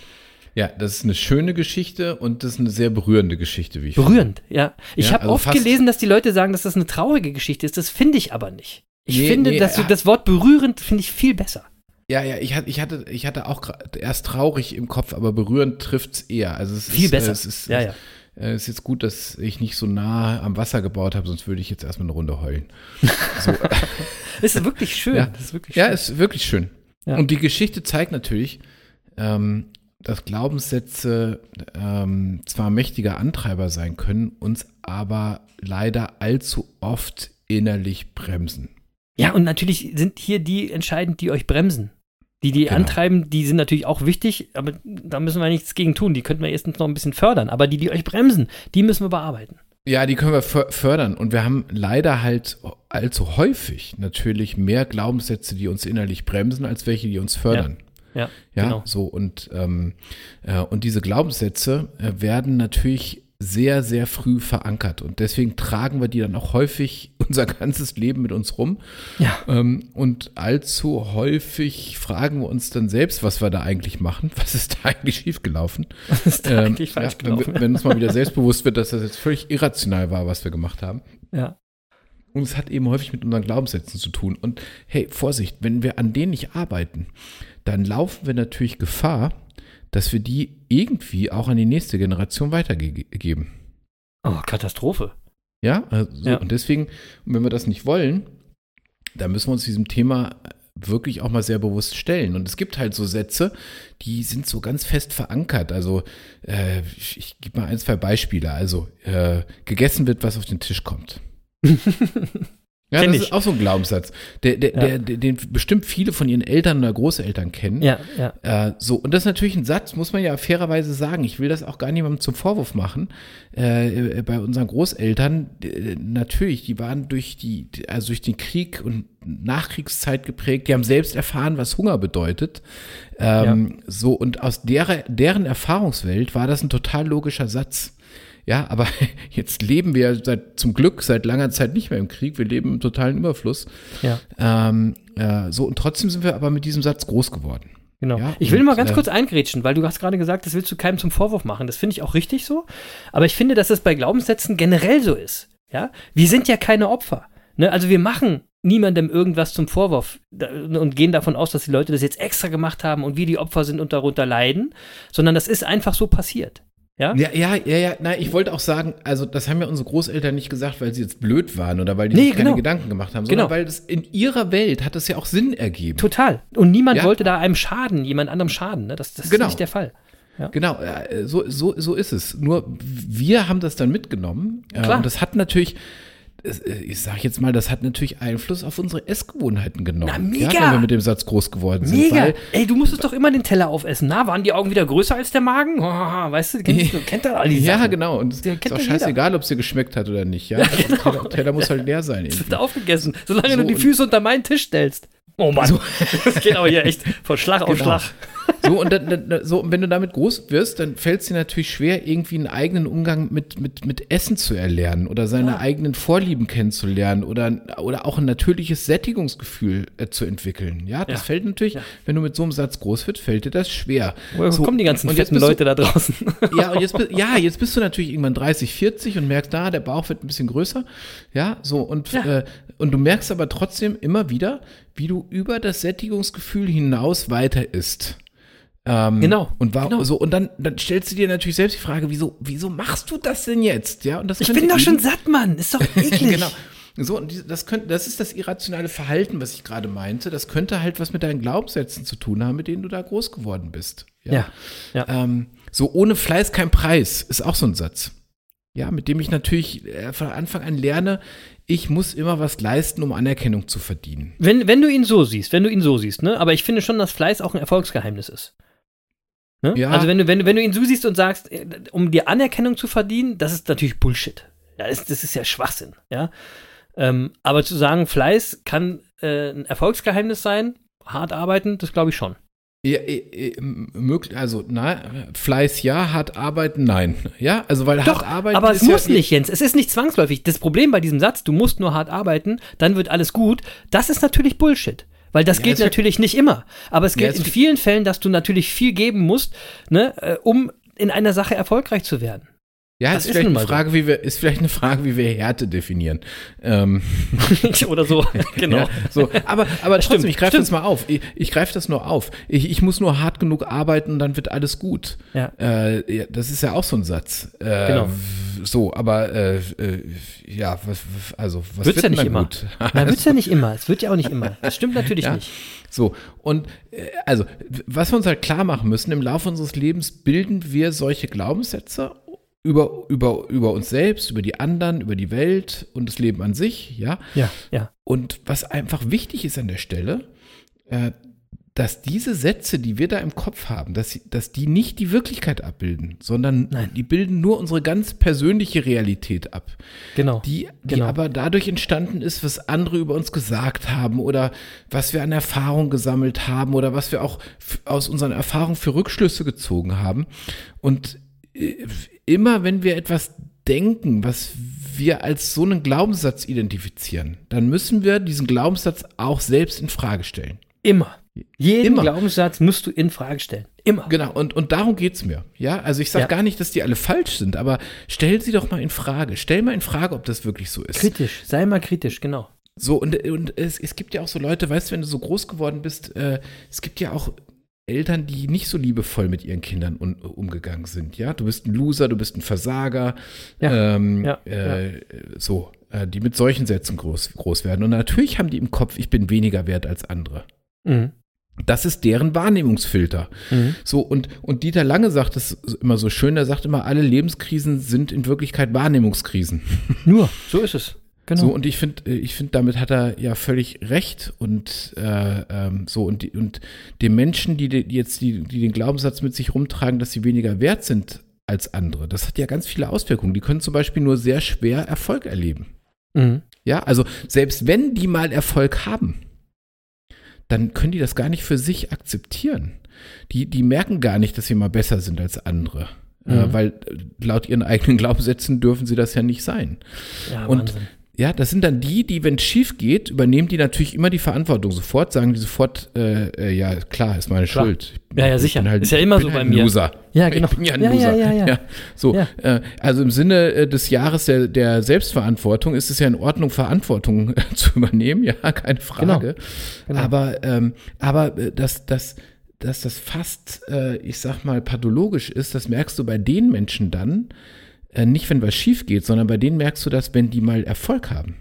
Ja, das ist eine schöne Geschichte und das ist eine sehr berührende Geschichte, wie ich finde. Berührend, ja. Ich Ja, habe also oft gelesen, dass die Leute sagen, dass das eine traurige Geschichte ist. Das finde ich aber nicht. Ich Nee, finde, nee, dass du ja. das Wort berührend finde ich viel besser. Ja, ja, ich hatte, ich hatte, ich hatte auch erst traurig im Kopf, aber berührend trifft's eher. Also es Viel ist, besser. Es ist, Ja, ja. äh, Es ist jetzt gut, dass ich nicht so nah am Wasser gebaut habe, sonst würde ich jetzt erstmal eine Runde heulen. So, ist wirklich schön. Ja. Das ist wirklich ja, schön. ist wirklich schön. Ja. Und die Geschichte zeigt natürlich, ähm, dass Glaubenssätze ähm, zwar mächtiger Antreiber sein können, uns aber leider allzu oft innerlich bremsen. Ja, und natürlich sind hier die entscheidend, die euch bremsen. Die, die Genau. antreiben, die sind natürlich auch wichtig, aber da müssen wir nichts gegen tun. Die könnten wir erstens noch ein bisschen fördern. Aber die, die euch bremsen, die müssen wir bearbeiten. Ja, die können wir för- fördern. Und wir haben leider halt allzu häufig natürlich mehr Glaubenssätze, die uns innerlich bremsen, als welche, die uns fördern. Ja, Ja, genau. so und, ähm, äh, und diese Glaubenssätze äh, werden natürlich sehr, sehr früh verankert und deswegen tragen wir die dann auch häufig unser ganzes Leben mit uns rum. Ja. Ähm, und allzu häufig fragen wir uns dann selbst, was wir da eigentlich machen. Was ist da eigentlich schiefgelaufen? Das ist da Ähm, eigentlich falsch ja, wenn, gelaufen. wenn uns mal wieder selbstbewusst wird, dass das jetzt völlig irrational war, was wir gemacht haben. Ja. Und es hat eben häufig mit unseren Glaubenssätzen zu tun. Und hey, Vorsicht, wenn wir an denen nicht arbeiten, dann laufen wir natürlich Gefahr, dass wir die irgendwie auch an die nächste Generation weitergeben. Oh, Katastrophe. Ja, also, so. Ja. und deswegen, wenn wir das nicht wollen, dann müssen wir uns diesem Thema wirklich auch mal sehr bewusst stellen. Und es gibt halt so Sätze, die sind so ganz fest verankert. Also äh, ich, ich gebe mal ein, zwei Beispiele. Also äh, gegessen wird, was auf den Tisch kommt. Ja, Kenn das ich. ist auch so ein Glaubenssatz, der, der, Ja. der, der, den bestimmt viele von ihren Eltern oder Großeltern kennen. Ja, ja. Äh, so, und das ist natürlich ein Satz, muss man ja fairerweise sagen. Ich will das auch gar niemandem zum Vorwurf machen. Äh, bei unseren Großeltern, äh, natürlich, die waren durch die, also durch den Krieg und Nachkriegszeit geprägt, die haben selbst erfahren, was Hunger bedeutet. Ähm, So, und aus der, deren Erfahrungswelt war das ein total logischer Satz. Ja, aber jetzt leben wir seit, zum Glück seit langer Zeit nicht mehr im Krieg. Wir leben im totalen Überfluss. Ja. Ähm, äh, so, und trotzdem sind wir aber mit diesem Satz groß geworden. Genau. Ja, ich will mal ganz äh, kurz eingrätschen, weil du hast gerade gesagt, das willst du keinem zum Vorwurf machen. Das finde ich auch richtig so. Aber ich finde, dass es bei Glaubenssätzen generell so ist. Ja? Wir sind ja keine Opfer. Ne? Also wir machen niemandem irgendwas zum Vorwurf und gehen davon aus, dass die Leute das jetzt extra gemacht haben und wir die Opfer sind und darunter leiden, sondern das ist einfach so passiert. Ja? Ja, ja, ja, ja, nein, ich wollte auch sagen, also das haben ja unsere Großeltern nicht gesagt, weil sie jetzt blöd waren oder weil die Nee, sich keine genau. Gedanken gemacht haben, sondern Genau. weil das in ihrer Welt hat das ja auch Sinn ergeben. Total. Und niemand Ja. wollte da einem schaden, jemand anderem schaden. Ne? Das, das Genau. ist nicht der Fall. Genau, äh, so, so, so ist es. Nur wir haben das dann mitgenommen. Klar. Und das hat natürlich, ich sage jetzt mal, das hat natürlich Einfluss auf unsere Essgewohnheiten genommen. Na, mega. Ja, wenn wir mit dem Satz groß geworden sind. Mega. Weil, Ey, du musstest doch immer den Teller aufessen. Na, waren die Augen wieder größer als der Magen? Weißt du, kennst du kennt all die ja, Sachen. genau. Und es ist kennt auch ja scheißegal, ob es dir geschmeckt hat oder nicht. Ja, Also der Teller, muss halt leer sein. Das irgendwie. wird aufgegessen, solange So, du die Füße unter meinen Tisch stellst. Oh Mann, das geht aber hier echt von Schlag auf Genau. Schlag. So, und dann, so, wenn du damit groß wirst, dann fällt es dir natürlich schwer, irgendwie einen eigenen Umgang mit, mit, mit Essen zu erlernen oder seine eigenen Vorlieben kennenzulernen oder, oder auch ein natürliches Sättigungsgefühl äh, zu entwickeln. Ja, das Ja. fällt natürlich, wenn du mit so einem Satz groß wird, fällt dir das schwer. Woher so, kommen die ganzen fetten bist du- Leute da draußen? ja, und jetzt, ja, jetzt bist du natürlich irgendwann 30, 40 und merkst, da, der Bauch wird ein bisschen größer. Ja, so, und, Ja. Äh, und du merkst aber trotzdem immer wieder, wie du über das Sättigungsgefühl hinaus weiter isst. Ähm, Genau, Und, war, genau. so, und dann, dann stellst du dir natürlich selbst die Frage, wieso, wieso machst du das denn jetzt? Ja, und das Ich bin doch schon satt, Mann. Ist doch eklig. genau. So, und das, könnte, das ist das irrationale Verhalten, was ich gerade meinte. Das könnte halt was mit deinen Glaubenssätzen zu tun haben, mit denen du da groß geworden bist. Ja, ja. Ähm, so, ohne Fleiß kein Preis, ist auch so ein Satz. Ja, mit dem ich natürlich äh, von Anfang an lerne, ich muss immer was leisten, um Anerkennung zu verdienen. Wenn, wenn du ihn so siehst, wenn du ihn so siehst, ne? Aber ich finde schon, dass Fleiß auch ein Erfolgsgeheimnis ist. Ne? Ja. Also wenn du, wenn, du, wenn du ihn so siehst und sagst, äh, um dir Anerkennung zu verdienen, das ist natürlich Bullshit. Ja, das, das ist ja Schwachsinn, ja. Ähm, aber zu sagen, Fleiß kann äh, ein Erfolgsgeheimnis sein, hart arbeiten, das glaube ich schon. Ja, äh, äh, möglich, also, na, Fleiß ja, hart arbeiten nein. Ja, also, weil Doch, hart arbeiten aber es muss ja, nicht, Jens. Es ist nicht zwangsläufig. Das Problem bei diesem Satz, du musst nur hart arbeiten, dann wird alles gut, das ist natürlich Bullshit. Weil das Ja, gilt natürlich nicht immer. Aber es Ja, gilt es in vielen Fällen, dass du natürlich viel geben musst, ne, äh, um in einer Sache erfolgreich zu werden. Ja, Das ist ist vielleicht, nun eine mal so. Frage, wie wir, ist vielleicht eine Frage, wie wir Härte definieren. Ähm, Oder so. genau. Ja, so, aber, aber Stimmt, trotzdem, ich greife stimmt. das mal auf. Ich, ich greife das nur auf. Ich, ich muss nur hart genug arbeiten, dann wird alles gut. Ja. Äh, ja, das ist ja auch so ein Satz. Äh, Genau. So, aber äh, äh, ja, was, also was Wird's wird ja nicht immer. gut? Na, wird's ja nicht immer. Es wird ja auch nicht immer. Das stimmt natürlich Ja. nicht. So, und äh, also, was wir uns halt klar machen müssen, im Laufe unseres Lebens bilden wir solche Glaubenssätze über, über, über uns selbst, über die anderen, über die Welt und das Leben an sich, ja. Ja, ja. Und was einfach wichtig ist an der Stelle, äh, dass diese Sätze, die wir da im Kopf haben, dass, dass die nicht die Wirklichkeit abbilden, sondern Nein. die bilden nur unsere ganz persönliche Realität ab Genau. die, die Genau. aber dadurch entstanden ist, was andere über uns gesagt haben oder was wir an Erfahrung gesammelt haben oder was wir auch aus unseren Erfahrungen für Rückschlüsse gezogen haben. Und äh, immer wenn wir etwas denken, was wir als so einen Glaubenssatz identifizieren, dann müssen wir diesen Glaubenssatz auch selbst in Frage stellen. Immer. Jeden Immer. Glaubenssatz musst du in Frage stellen. Immer. Genau, und, und darum geht's mir. Ja, also ich sage Ja. gar nicht, dass die alle falsch sind, aber stell sie doch mal in Frage. Stell mal in Frage, ob das wirklich so ist. Kritisch. Sei mal kritisch, genau. So, und, und es, es gibt ja auch so Leute, weißt du, wenn du so groß geworden bist, äh, es gibt ja auch Eltern, die nicht so liebevoll mit ihren Kindern un, umgegangen sind, ja. Du bist ein Loser, du bist ein Versager, Ja, ähm, ja, äh, so, äh, die mit solchen Sätzen groß, groß werden. Und natürlich haben die im Kopf, ich bin weniger wert als andere. Mhm. Das ist deren Wahrnehmungsfilter. Mhm. So, und, und Dieter Lange sagt es immer so schön, er sagt immer, alle Lebenskrisen sind in Wirklichkeit Wahrnehmungskrisen. Nur, so ist es. Genau. So, und ich finde, ich finde, damit hat er ja völlig recht. Und äh, ähm, so, und, die, und den Menschen, die, die jetzt die, die den Glaubenssatz mit sich rumtragen, dass sie weniger wert sind als andere, das hat ja ganz viele Auswirkungen. Die können zum Beispiel nur sehr schwer Erfolg erleben. mhm. Ja, also selbst wenn die mal Erfolg haben, dann können die das gar nicht für sich akzeptieren. Die, die merken gar nicht, dass sie mal besser sind als andere. Äh, Mhm. weil äh, laut ihren eigenen Glaubenssätzen dürfen sie das ja nicht sein. Ja, Und Wahnsinn. Ja, das sind dann die, die, wenn es schief geht, übernehmen die natürlich immer die Verantwortung sofort, sagen die sofort, äh, äh, ja, klar, ist meine Klar. Schuld. Ja, ja, ich sicher. Halt, Ist ja immer so bei halt mir. Ein Loser. Ja, genau. Ich bin ja ein Ja, ja, Loser. ja, ja. so, Ja. Äh, also im Sinne äh, des Jahres der, der Selbstverantwortung ist es ja in Ordnung, Verantwortung äh, zu übernehmen, ja, keine Frage. Genau. Aber, ähm, aber äh, das, das, dass das fast, äh, ich sag mal, pathologisch ist, das merkst du bei den Menschen dann, nicht wenn was schief geht, sondern bei denen merkst du das, wenn die mal Erfolg haben.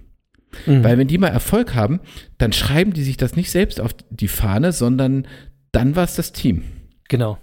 Mhm. Weil wenn die mal Erfolg haben, dann schreiben die sich das nicht selbst auf die Fahne, sondern dann war es das Team. Genau.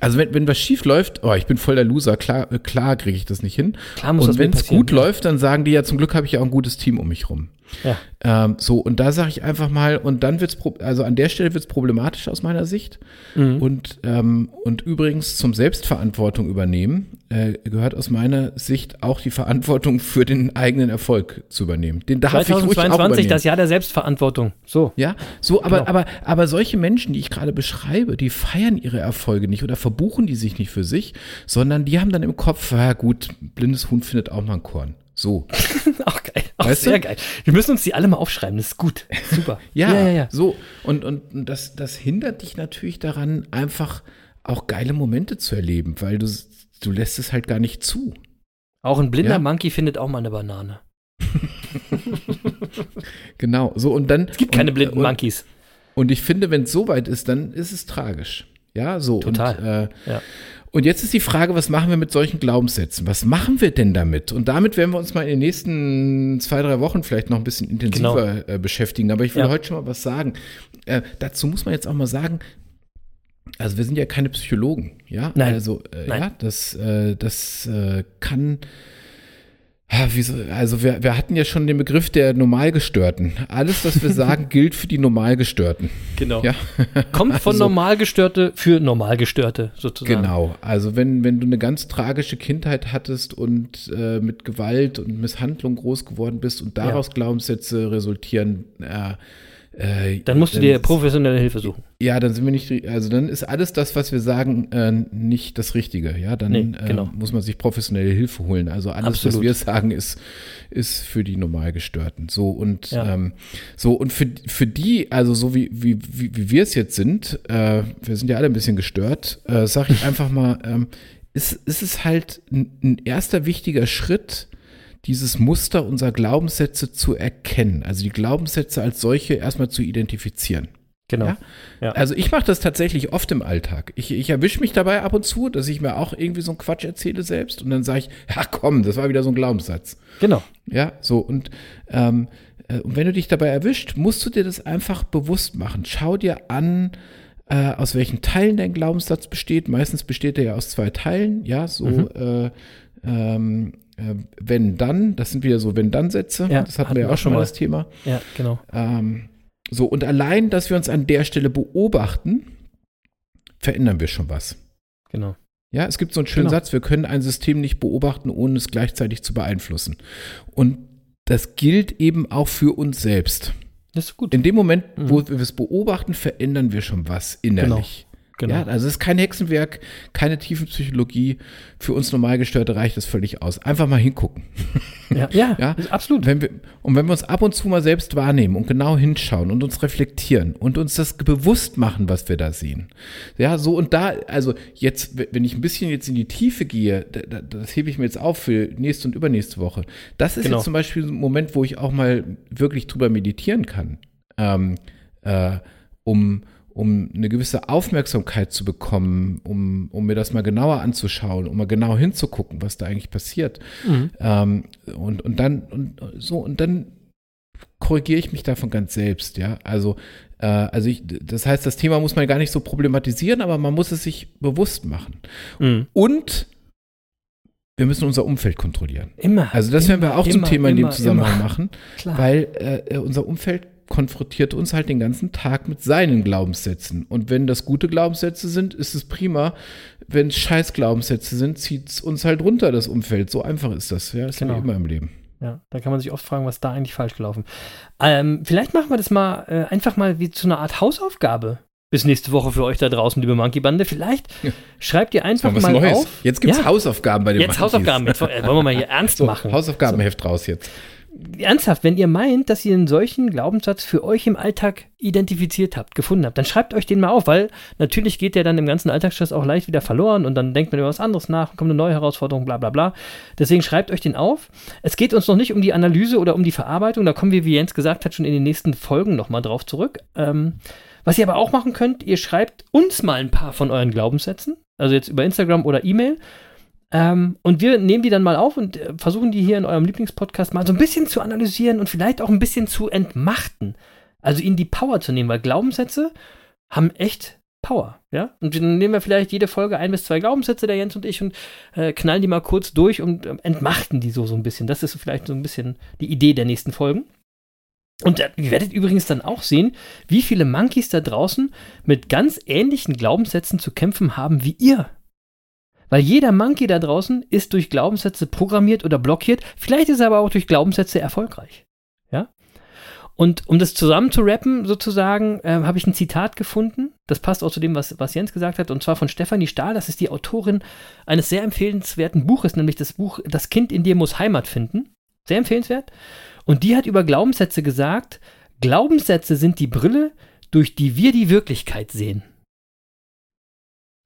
Also wenn, wenn was schief läuft, oh, ich bin voll der Loser, klar, äh, klar kriege ich das nicht hin. Klar muss Und wenn es gut ja. läuft, dann sagen die ja, zum Glück habe ich ja auch ein gutes Team um mich rum. Ja. Ähm, so, und da sage ich einfach mal, und dann wird's, pro- also an der Stelle wird es problematisch aus meiner Sicht. Mhm. Und, ähm, und übrigens zum Selbstverantwortung übernehmen, äh, gehört aus meiner Sicht auch die Verantwortung für den eigenen Erfolg zu übernehmen. Den darf ich ruhig auch 2022, übernehmen. das Jahr der Selbstverantwortung. So. Ja, so, aber, Genau. aber, aber solche Menschen, die ich gerade beschreibe, die feiern ihre Erfolge nicht oder verbuchen die sich nicht für sich, sondern die haben dann im Kopf, ja gut, blindes Huhn findet auch mal ein Korn. So. Auch geil. Weißt sehr du? geil. Wir müssen uns die alle mal aufschreiben. Das ist gut. Super. Ja, ja, ja. ja. so. Und, und und das, das hindert dich natürlich daran, einfach auch geile Momente zu erleben, weil du, du lässt es halt gar nicht zu. Auch ein blinder Ja. Monkey findet auch mal eine Banane. Genau. So, und dann. Es gibt keine und, blinden und, Monkeys. Und ich finde, wenn es so weit ist, dann ist es tragisch. Ja, so. Total. Und, äh, Ja. Und jetzt ist die Frage, was machen wir mit solchen Glaubenssätzen? Was machen wir denn damit? Und damit werden wir uns mal in den nächsten zwei, drei Wochen vielleicht noch ein bisschen intensiver äh, beschäftigen. Aber ich will Genau. Ja. heute schon mal was sagen. Äh, dazu muss man jetzt auch mal sagen, also wir sind ja keine Psychologen, ja? Nein. Also, äh, Nein. ja, das, äh, das äh, kann. Ja, wieso, also wir, wir hatten ja schon den Begriff der Normalgestörten. Alles, was wir sagen, gilt für die Normalgestörten. Genau. Ja, Kommt von Also- Normalgestörte für Normalgestörte sozusagen. genau. Also wenn, wenn du eine ganz tragische Kindheit hattest und äh, mit Gewalt und Misshandlung groß geworden bist und daraus Glaubenssätze resultieren, äh, äh, Dann musst du dir professionelle Hilfe suchen. Ja, dann sind wir nicht, also dann ist alles das, was wir sagen, äh, nicht das Richtige. Ja, dann Nee, genau. äh, muss man sich professionelle Hilfe holen. Also alles, was Absolut. wir sagen, ist, ist für die Normalgestörten. So und Ja. ähm, so und für, für die, also so wie, wie, wie, wie wir es jetzt sind, äh, wir sind ja alle ein bisschen gestört, äh, sage ich einfach mal, ähm, ist, ist es halt ein, ein erster wichtiger Schritt, dieses Muster unserer Glaubenssätze zu erkennen. Also die Glaubenssätze als solche erstmal zu identifizieren. Genau. Ja? Ja. Also ich mache das tatsächlich oft im Alltag. Ich, ich erwische mich dabei ab und zu, dass ich mir auch irgendwie so einen Quatsch erzähle selbst und dann sage ich, ja komm, das war wieder so ein Glaubenssatz. Genau. Ja, so und, ähm, äh, und wenn du dich dabei erwischt, musst du dir das einfach bewusst machen. Schau dir an, äh, aus welchen Teilen dein Glaubenssatz besteht. Meistens besteht er ja aus zwei Teilen, ja, so Mhm. äh, ähm, äh, wenn dann, das sind wieder so wenn-dann-Sätze, Ja, das hatten hatten wir ja auch schon mal. mal das Thema. Ja, genau. Ähm, so, und allein, dass wir uns an der Stelle beobachten, verändern wir schon was. Genau. Ja, es gibt so einen schönen Genau. Satz, wir können ein System nicht beobachten, ohne es gleichzeitig zu beeinflussen. Und das gilt eben auch für uns selbst. Das ist gut. In dem Moment, Mhm. wo wir es beobachten, verändern wir schon was innerlich. Genau. Ja, also es ist kein Hexenwerk, keine Tiefenpsychologie. Für uns Normalgestörte reicht das völlig aus. Einfach mal hingucken. Ja, ja, Ja. absolut. Wenn wir, und wenn wir uns ab und zu mal selbst wahrnehmen und genau hinschauen und uns reflektieren und uns das bewusst machen, was wir da sehen. Ja, so und da, also jetzt, wenn ich ein bisschen jetzt in die Tiefe gehe, da- da- das hebe ich mir jetzt auf für nächste und übernächste Woche. Das ist Genau. jetzt zum Beispiel ein Moment, wo ich auch mal wirklich drüber meditieren kann, ähm, äh, um, um eine gewisse Aufmerksamkeit zu bekommen, um, um mir das mal genauer anzuschauen, um mal genau hinzugucken, was da eigentlich passiert. Mhm. Ähm, und, und dann und so und dann korrigiere ich mich davon ganz selbst, ja. Also, äh, also ich, das heißt, das Thema muss man gar nicht so problematisieren, aber man muss es sich bewusst machen. Mhm. Und wir müssen unser Umfeld kontrollieren. Immer. Also das werden wir immer, auch zum immer, Thema in dem immer, Zusammenhang immer. machen, Klar. weil äh, unser Umfeld konfrontiert uns halt den ganzen Tag mit seinen Glaubenssätzen. Und wenn das gute Glaubenssätze sind, ist es prima. Wenn es scheiß Glaubenssätze sind, zieht es uns halt runter, das Umfeld. So einfach ist das. Ja, ist Genau. wie immer im Leben. Ja, da kann man sich oft fragen, was da eigentlich falsch gelaufen. Ähm, vielleicht machen wir das mal äh, einfach mal wie zu einer Art Hausaufgabe. Bis nächste Woche für euch da draußen, liebe Monkey Bande. Vielleicht schreibt ihr einfach mal Neues. auf. Jetzt gibt es Ja. Hausaufgaben bei den Jetzt Hausaufgaben. Jetzt wollen wir mal hier ernst So, machen. Hausaufgabenheft raus jetzt. Ernsthaft, wenn ihr meint, dass ihr einen solchen Glaubenssatz für euch im Alltag identifiziert habt, gefunden habt, dann schreibt euch den mal auf, weil natürlich geht der dann im ganzen Alltagsstress auch leicht wieder verloren und dann denkt man über was anderes nach, kommt eine neue Herausforderung, bla bla bla. Deswegen schreibt euch den auf. Es geht uns noch nicht um die Analyse oder um die Verarbeitung, da kommen wir, wie Jens gesagt hat, schon in den nächsten Folgen nochmal drauf zurück. Ähm, was ihr aber auch machen könnt, ihr schreibt uns mal ein paar von euren Glaubenssätzen, also jetzt über Instagram oder E-Mail. Ähm, und wir nehmen die dann mal auf und äh, versuchen die hier in eurem Lieblingspodcast mal so ein bisschen zu analysieren und vielleicht auch ein bisschen zu entmachten. Also ihnen die Power zu nehmen, weil Glaubenssätze haben echt Power, ja? Und dann nehmen wir vielleicht jede Folge ein bis zwei Glaubenssätze, der Jens und ich, und äh, knallen die mal kurz durch und ähm, entmachten die so, so ein bisschen. Das ist vielleicht so ein bisschen die Idee der nächsten Folgen. Und äh, ihr werdet übrigens dann auch sehen, wie viele Monkeys da draußen mit ganz ähnlichen Glaubenssätzen zu kämpfen haben wie ihr. Weil jeder Monkey da draußen ist durch Glaubenssätze programmiert oder blockiert. Vielleicht ist er aber auch durch Glaubenssätze erfolgreich. Ja? Und um das zusammen zu rappen, sozusagen, äh, habe ich ein Zitat gefunden. Das passt auch zu dem, was, was Jens gesagt hat. Und zwar von Stefanie Stahl. Das ist die Autorin eines sehr empfehlenswerten Buches, nämlich das Buch Das Kind in dir muss Heimat finden. Sehr empfehlenswert. Und die hat über Glaubenssätze gesagt, Glaubenssätze sind die Brille, durch die wir die Wirklichkeit sehen.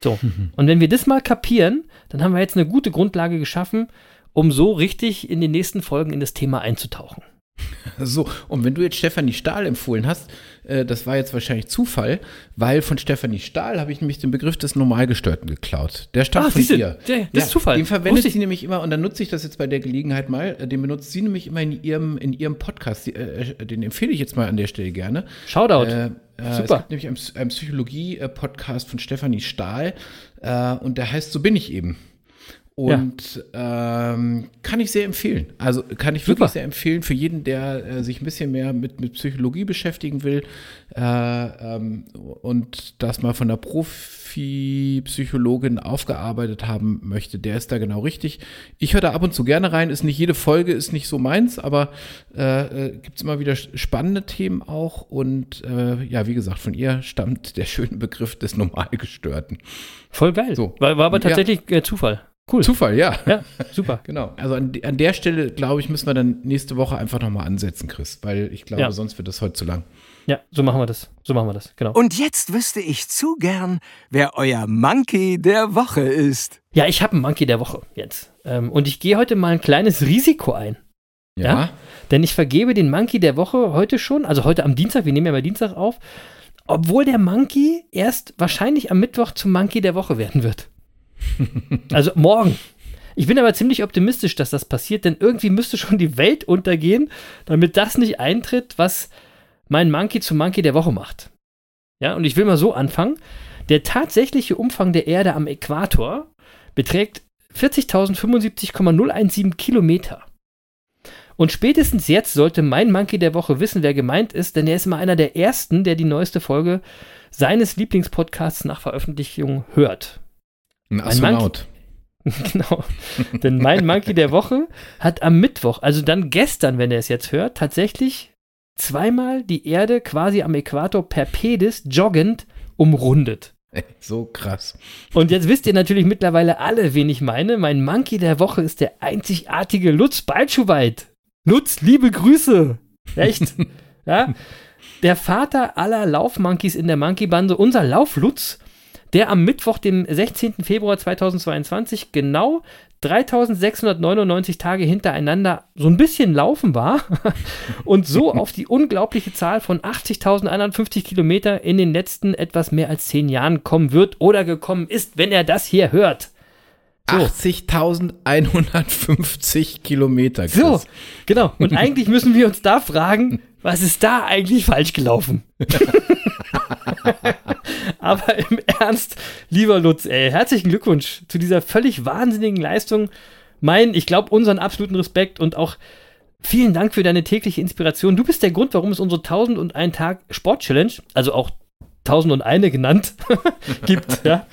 So. Und wenn wir das mal kapieren, dann haben wir jetzt eine gute Grundlage geschaffen, um so richtig in den nächsten Folgen in das Thema einzutauchen. So, und wenn du jetzt Stefanie Stahl empfohlen hast, äh, das war jetzt wahrscheinlich Zufall, weil von Stefanie Stahl habe ich nämlich den Begriff des Normalgestörten geklaut. Der stammt Ah, von siehste, ihr. der- das ist Zufall. Den verwendet sie nämlich immer, und dann nutze ich das jetzt bei der Gelegenheit mal, äh, den benutzt sie nämlich immer in ihrem, in ihrem Podcast. Die, äh, den empfehle ich jetzt mal an der Stelle gerne. Shoutout. Äh, äh, Es Super. gibt nämlich einen, einen Psychologie-Podcast von Stefanie Stahl äh, und der heißt So bin ich eben. Und ähm, kann ich sehr empfehlen. Also kann ich Super. wirklich sehr empfehlen für jeden, der äh, sich ein bisschen mehr mit, mit Psychologie beschäftigen will äh, ähm, und das mal von der Profi-Psychologin aufgearbeitet haben möchte, der ist da genau richtig. Ich höre da ab und zu gerne rein, ist nicht jede Folge, ist nicht so meins, aber äh, äh, gibt es immer wieder spannende Themen auch. Und äh, ja, wie gesagt, von ihr stammt der schöne Begriff des Normalgestörten. Voll geil. So. War, war aber Ja. tatsächlich äh, Zufall. Cool. Zufall, ja. Ja, super. Genau. Also an, an der Stelle, glaube ich, müssen wir dann nächste Woche einfach nochmal ansetzen, Chris, weil ich glaube, Ja. sonst wird das heute zu lang. Ja, so machen wir das. So machen wir das, genau. Und jetzt wüsste ich zu gern, wer euer Monkey der Woche ist. Ja, ich habe einen Monkey der Woche jetzt. Ähm, und ich gehe heute mal ein kleines Risiko ein. Ja? Denn ich vergebe den Monkey der Woche heute schon, also heute am Dienstag, wir nehmen ja bei Dienstag auf, obwohl der Monkey erst wahrscheinlich am Mittwoch zum Monkey der Woche werden wird. Also morgen. Ich bin aber ziemlich optimistisch, dass das passiert, denn irgendwie müsste schon die Welt untergehen, damit das nicht eintritt, was mein Monkey zum Monkey der Woche macht. Ja, und ich will mal so anfangen. Der tatsächliche Umfang der Erde am Äquator beträgt 40.075,017 Kilometer. Und spätestens jetzt sollte mein Monkey der Woche wissen, wer gemeint ist, denn er ist immer einer der ersten, der die neueste Folge seines Lieblingspodcasts nach Veröffentlichung hört. Ein Astronaut. genau. Denn mein Monkey der Woche hat am Mittwoch, also dann gestern, wenn er es jetzt hört, tatsächlich zweimal die Erde quasi am Äquator per Pedis joggend umrundet. So krass. Und jetzt wisst ihr natürlich mittlerweile alle, wen ich meine. Mein Monkey der Woche ist der einzigartige Lutz Balschuweit. Lutz, liebe Grüße. Echt? ja? Der Vater aller Laufmonkeys in der Monkey-Bande, unser Lauflutz, der am Mittwoch, dem 16. Februar 2022, genau 3699 Tage hintereinander so ein bisschen laufen war und so auf die unglaubliche Zahl von 80.150 Kilometer in den letzten etwas mehr als zehn Jahren kommen wird oder gekommen ist, wenn er das hier hört. So. 80.150 Kilometer, Chris. So, genau. Und eigentlich müssen wir uns da fragen, was ist da eigentlich falsch gelaufen? Aber im Ernst, lieber Lutz, ey, herzlichen Glückwunsch zu dieser völlig wahnsinnigen Leistung. Mein, ich glaube, unseren absoluten Respekt und auch vielen Dank für deine tägliche Inspiration. Du bist der Grund, warum es unsere 1001 Tag Sport Challenge, also auch 1001 genannt, gibt. Ja.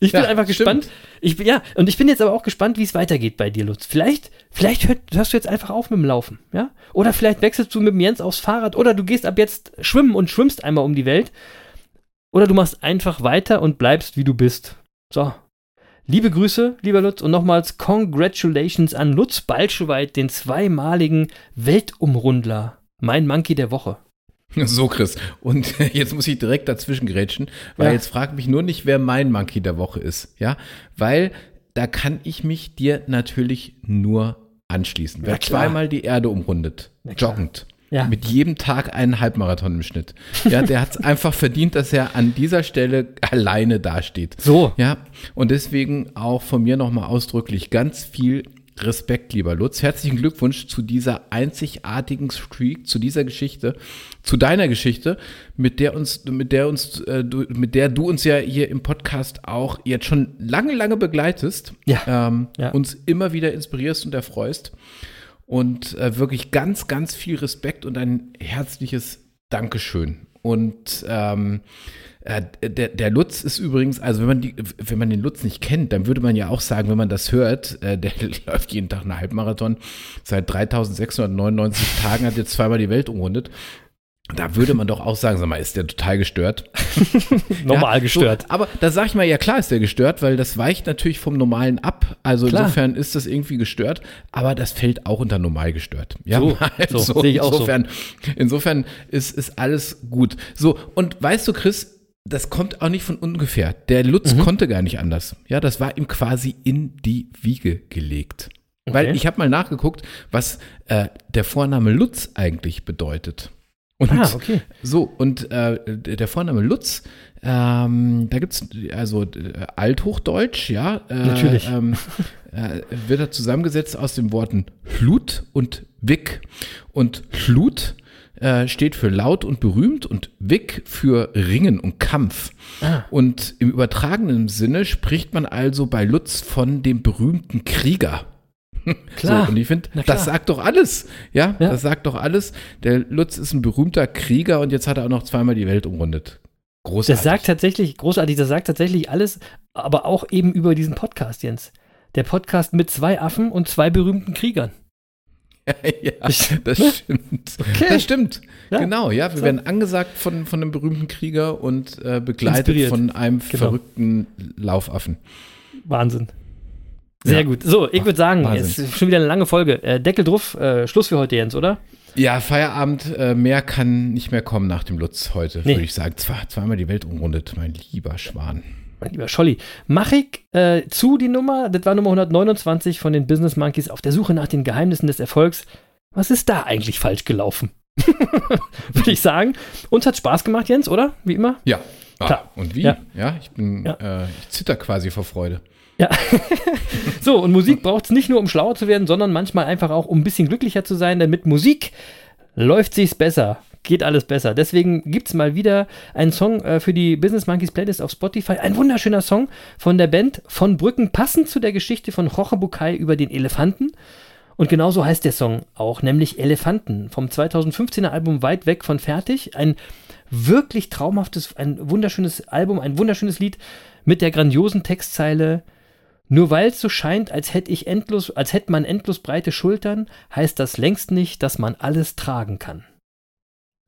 Ich bin Ja, einfach stimmt. gespannt. Ich, bin- ja, und ich bin jetzt aber auch gespannt, wie es weitergeht bei dir, Lutz. Vielleicht, vielleicht hört, hörst du jetzt einfach auf mit dem Laufen, ja? Oder vielleicht wechselst du mit dem Jens aufs Fahrrad oder du gehst ab jetzt schwimmen und schwimmst einmal um die Welt. Oder du machst einfach weiter und bleibst, wie du bist. So. Liebe Grüße, lieber Lutz, und nochmals Congratulations an Lutz Balscheweit, den zweimaligen Weltumrundler. Mein Monkey der Woche. So, Chris. Und jetzt muss ich direkt dazwischen grätschen, weil Ja. jetzt frag mich nur nicht, wer mein Monkey der Woche ist. Ja, weil da kann ich mich dir natürlich nur anschließen. Wer zweimal die Erde umrundet, joggend, Ja. mit jedem Tag einen Halbmarathon im Schnitt. Ja, der hat es einfach verdient, dass er an dieser Stelle alleine dasteht. So. Ja, und deswegen auch von mir nochmal ausdrücklich ganz viel Respekt, lieber Lutz. Herzlichen Glückwunsch zu dieser einzigartigen Streak, zu dieser Geschichte, zu deiner Geschichte, mit der uns, mit der uns, äh, du, mit der du uns ja hier im Podcast auch jetzt schon lange, lange begleitest, Ja. Ähm, Ja. uns immer wieder inspirierst und erfreust. Und äh, wirklich ganz, ganz viel Respekt und ein herzliches Dankeschön. Und ähm, äh, der, der Lutz ist übrigens, also wenn man, die, wenn man den Lutz nicht kennt, dann würde man ja auch sagen, wenn man das hört, äh, der läuft jeden Tag einen Halbmarathon, seit 3699 Tagen hat jetzt zweimal die Welt umrundet. Da würde man doch auch sagen, sag mal, ist der total gestört? Normal Ja, gestört. So, aber da sage ich mal, ja klar ist der gestört, weil das weicht natürlich vom Normalen ab. Also Klar. insofern ist das irgendwie gestört, aber das fällt auch unter normal gestört. Ja, So, so, sehe ich auch so. insofern, insofern ist, ist alles gut. So, und weißt du, Chris, das kommt auch nicht von ungefähr. Der Lutz Mhm. konnte gar nicht anders. Ja, das war ihm quasi in die Wiege gelegt. Weil Okay. ich habe mal nachgeguckt, was äh, der Vorname Lutz eigentlich bedeutet. Und Ah, okay. so, und äh, der Vorname Lutz, ähm, da gibt es also äh, Althochdeutsch, ja. Äh, Natürlich. Ähm, äh, wird er zusammengesetzt aus den Worten Hlut und Wick. Und Hlut äh, steht für laut und berühmt und Wick für Ringen und Kampf. Ah. Und im übertragenen Sinne spricht man also bei Lutz von dem berühmten Krieger. Klar. So, und ich finde, das sagt doch alles. Ja, Ja. das sagt doch alles. Der Lutz ist ein berühmter Krieger und jetzt hat er auch noch zweimal die Welt umrundet. Großartig. Das sagt tatsächlich, großartig, das sagt tatsächlich alles, aber auch eben über diesen Podcast, Jens. Der Podcast mit zwei Affen und zwei berühmten Kriegern. ja, das Ne? stimmt. Okay. Das stimmt. Ja. Genau, ja. Wir So. werden angesagt von, von einem berühmten Krieger und äh, begleitet Inspiriert. von einem Genau. verrückten Laufaffen. Wahnsinn. Sehr Ja. gut. So, ich würde sagen, es ist schon wieder eine lange Folge. Äh, Deckel drauf, äh, Schluss für heute, Jens, oder? Ja, Feierabend, äh, mehr kann nicht mehr kommen nach dem Lutz heute, Nee. würde ich sagen. Zwar, zweimal die Welt umrundet, mein lieber Schwan. Mein lieber Scholli. Mach ich äh, zu die Nummer, das war Nummer 129 von den Business Monkeys auf der Suche nach den Geheimnissen des Erfolgs. Was ist da eigentlich falsch gelaufen? würde ich sagen. Uns hat Spaß gemacht, Jens, oder? Wie immer. Ja. Ah, Klar. Und wie? Ja. Ja, ich bin, Ja. Äh, ich zitter quasi vor Freude. Ja. so, und Musik braucht es nicht nur, um schlauer zu werden, sondern manchmal einfach auch, um ein bisschen glücklicher zu sein, denn mit Musik läuft sich's besser. Geht alles besser. Deswegen gibt es mal wieder einen Song äh, für die Business Monkeys Playlist auf Spotify. Ein wunderschöner Song von der Band von Brücken, passend zu der Geschichte von Jorge Bucay über den Elefanten. Und genauso heißt der Song auch, nämlich Elefanten vom 2015er Album Weit weg von Fertig. Ein wirklich traumhaftes, ein wunderschönes Album, ein wunderschönes Lied mit der grandiosen Textzeile nur weil es so scheint, als hätte ich endlos, als hätte man endlos breite Schultern, heißt das längst nicht, dass man alles tragen kann.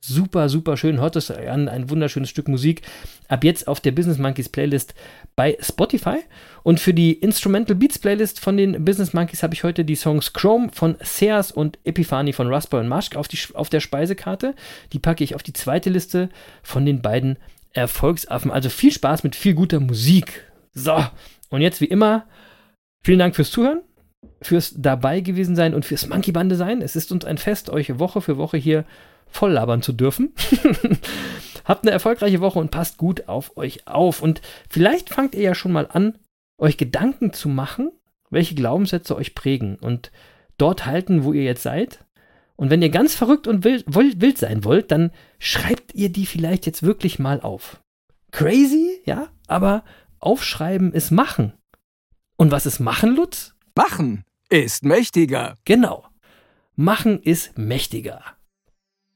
Super, super schön. Hört es an, ein wunderschönes Stück Musik. Ab jetzt auf der Business Monkeys Playlist bei Spotify. Und für die Instrumental Beats Playlist von den Business Monkeys habe ich heute die Songs Chrome von Sears und Epiphany von Rasper und Maschk auf, auf der Speisekarte. Die packe ich auf die zweite Liste von den beiden Erfolgsaffen. Also viel Spaß mit viel guter Musik. So, und jetzt wie immer, vielen Dank fürs Zuhören, fürs dabei gewesen sein und fürs Monkey Bande sein. Es ist uns ein Fest, euch Woche für Woche hier voll labern zu dürfen. Habt eine erfolgreiche Woche und passt gut auf euch auf. Und vielleicht fangt ihr ja schon mal an, euch Gedanken zu machen, welche Glaubenssätze euch prägen und dort halten, wo ihr jetzt seid. Und wenn ihr ganz verrückt und wild, wild, wild sein wollt, dann schreibt ihr die vielleicht jetzt wirklich mal auf. Crazy, ja, aber aufschreiben ist machen. Und was ist machen, Lutz? Machen ist mächtiger. Genau. Machen ist mächtiger.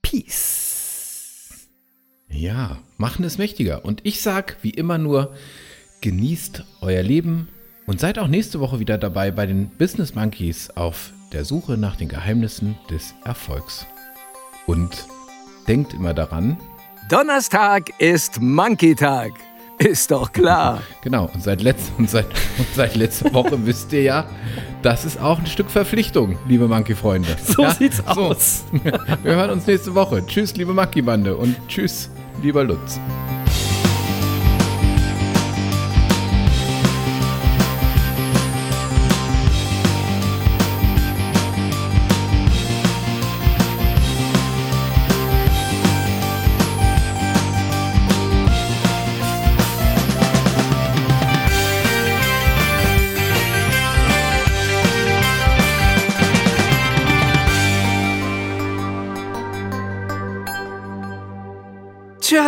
Peace. Ja, machen ist mächtiger. Und ich sag wie immer nur, genießt euer Leben und seid auch nächste Woche wieder dabei bei den Business Monkeys auf der Suche nach den Geheimnissen des Erfolgs. Und denkt immer daran, Donnerstag ist Monkey-Tag. Ist doch klar. genau, und seit, letz und seit, und seit letzter Woche wisst ihr ja, das ist auch ein Stück Verpflichtung, liebe Monkey-Freunde. So ja? sieht's So. aus. Wir hören uns nächste Woche. Tschüss, liebe Monkey-Bande und tschüss, lieber Lutz.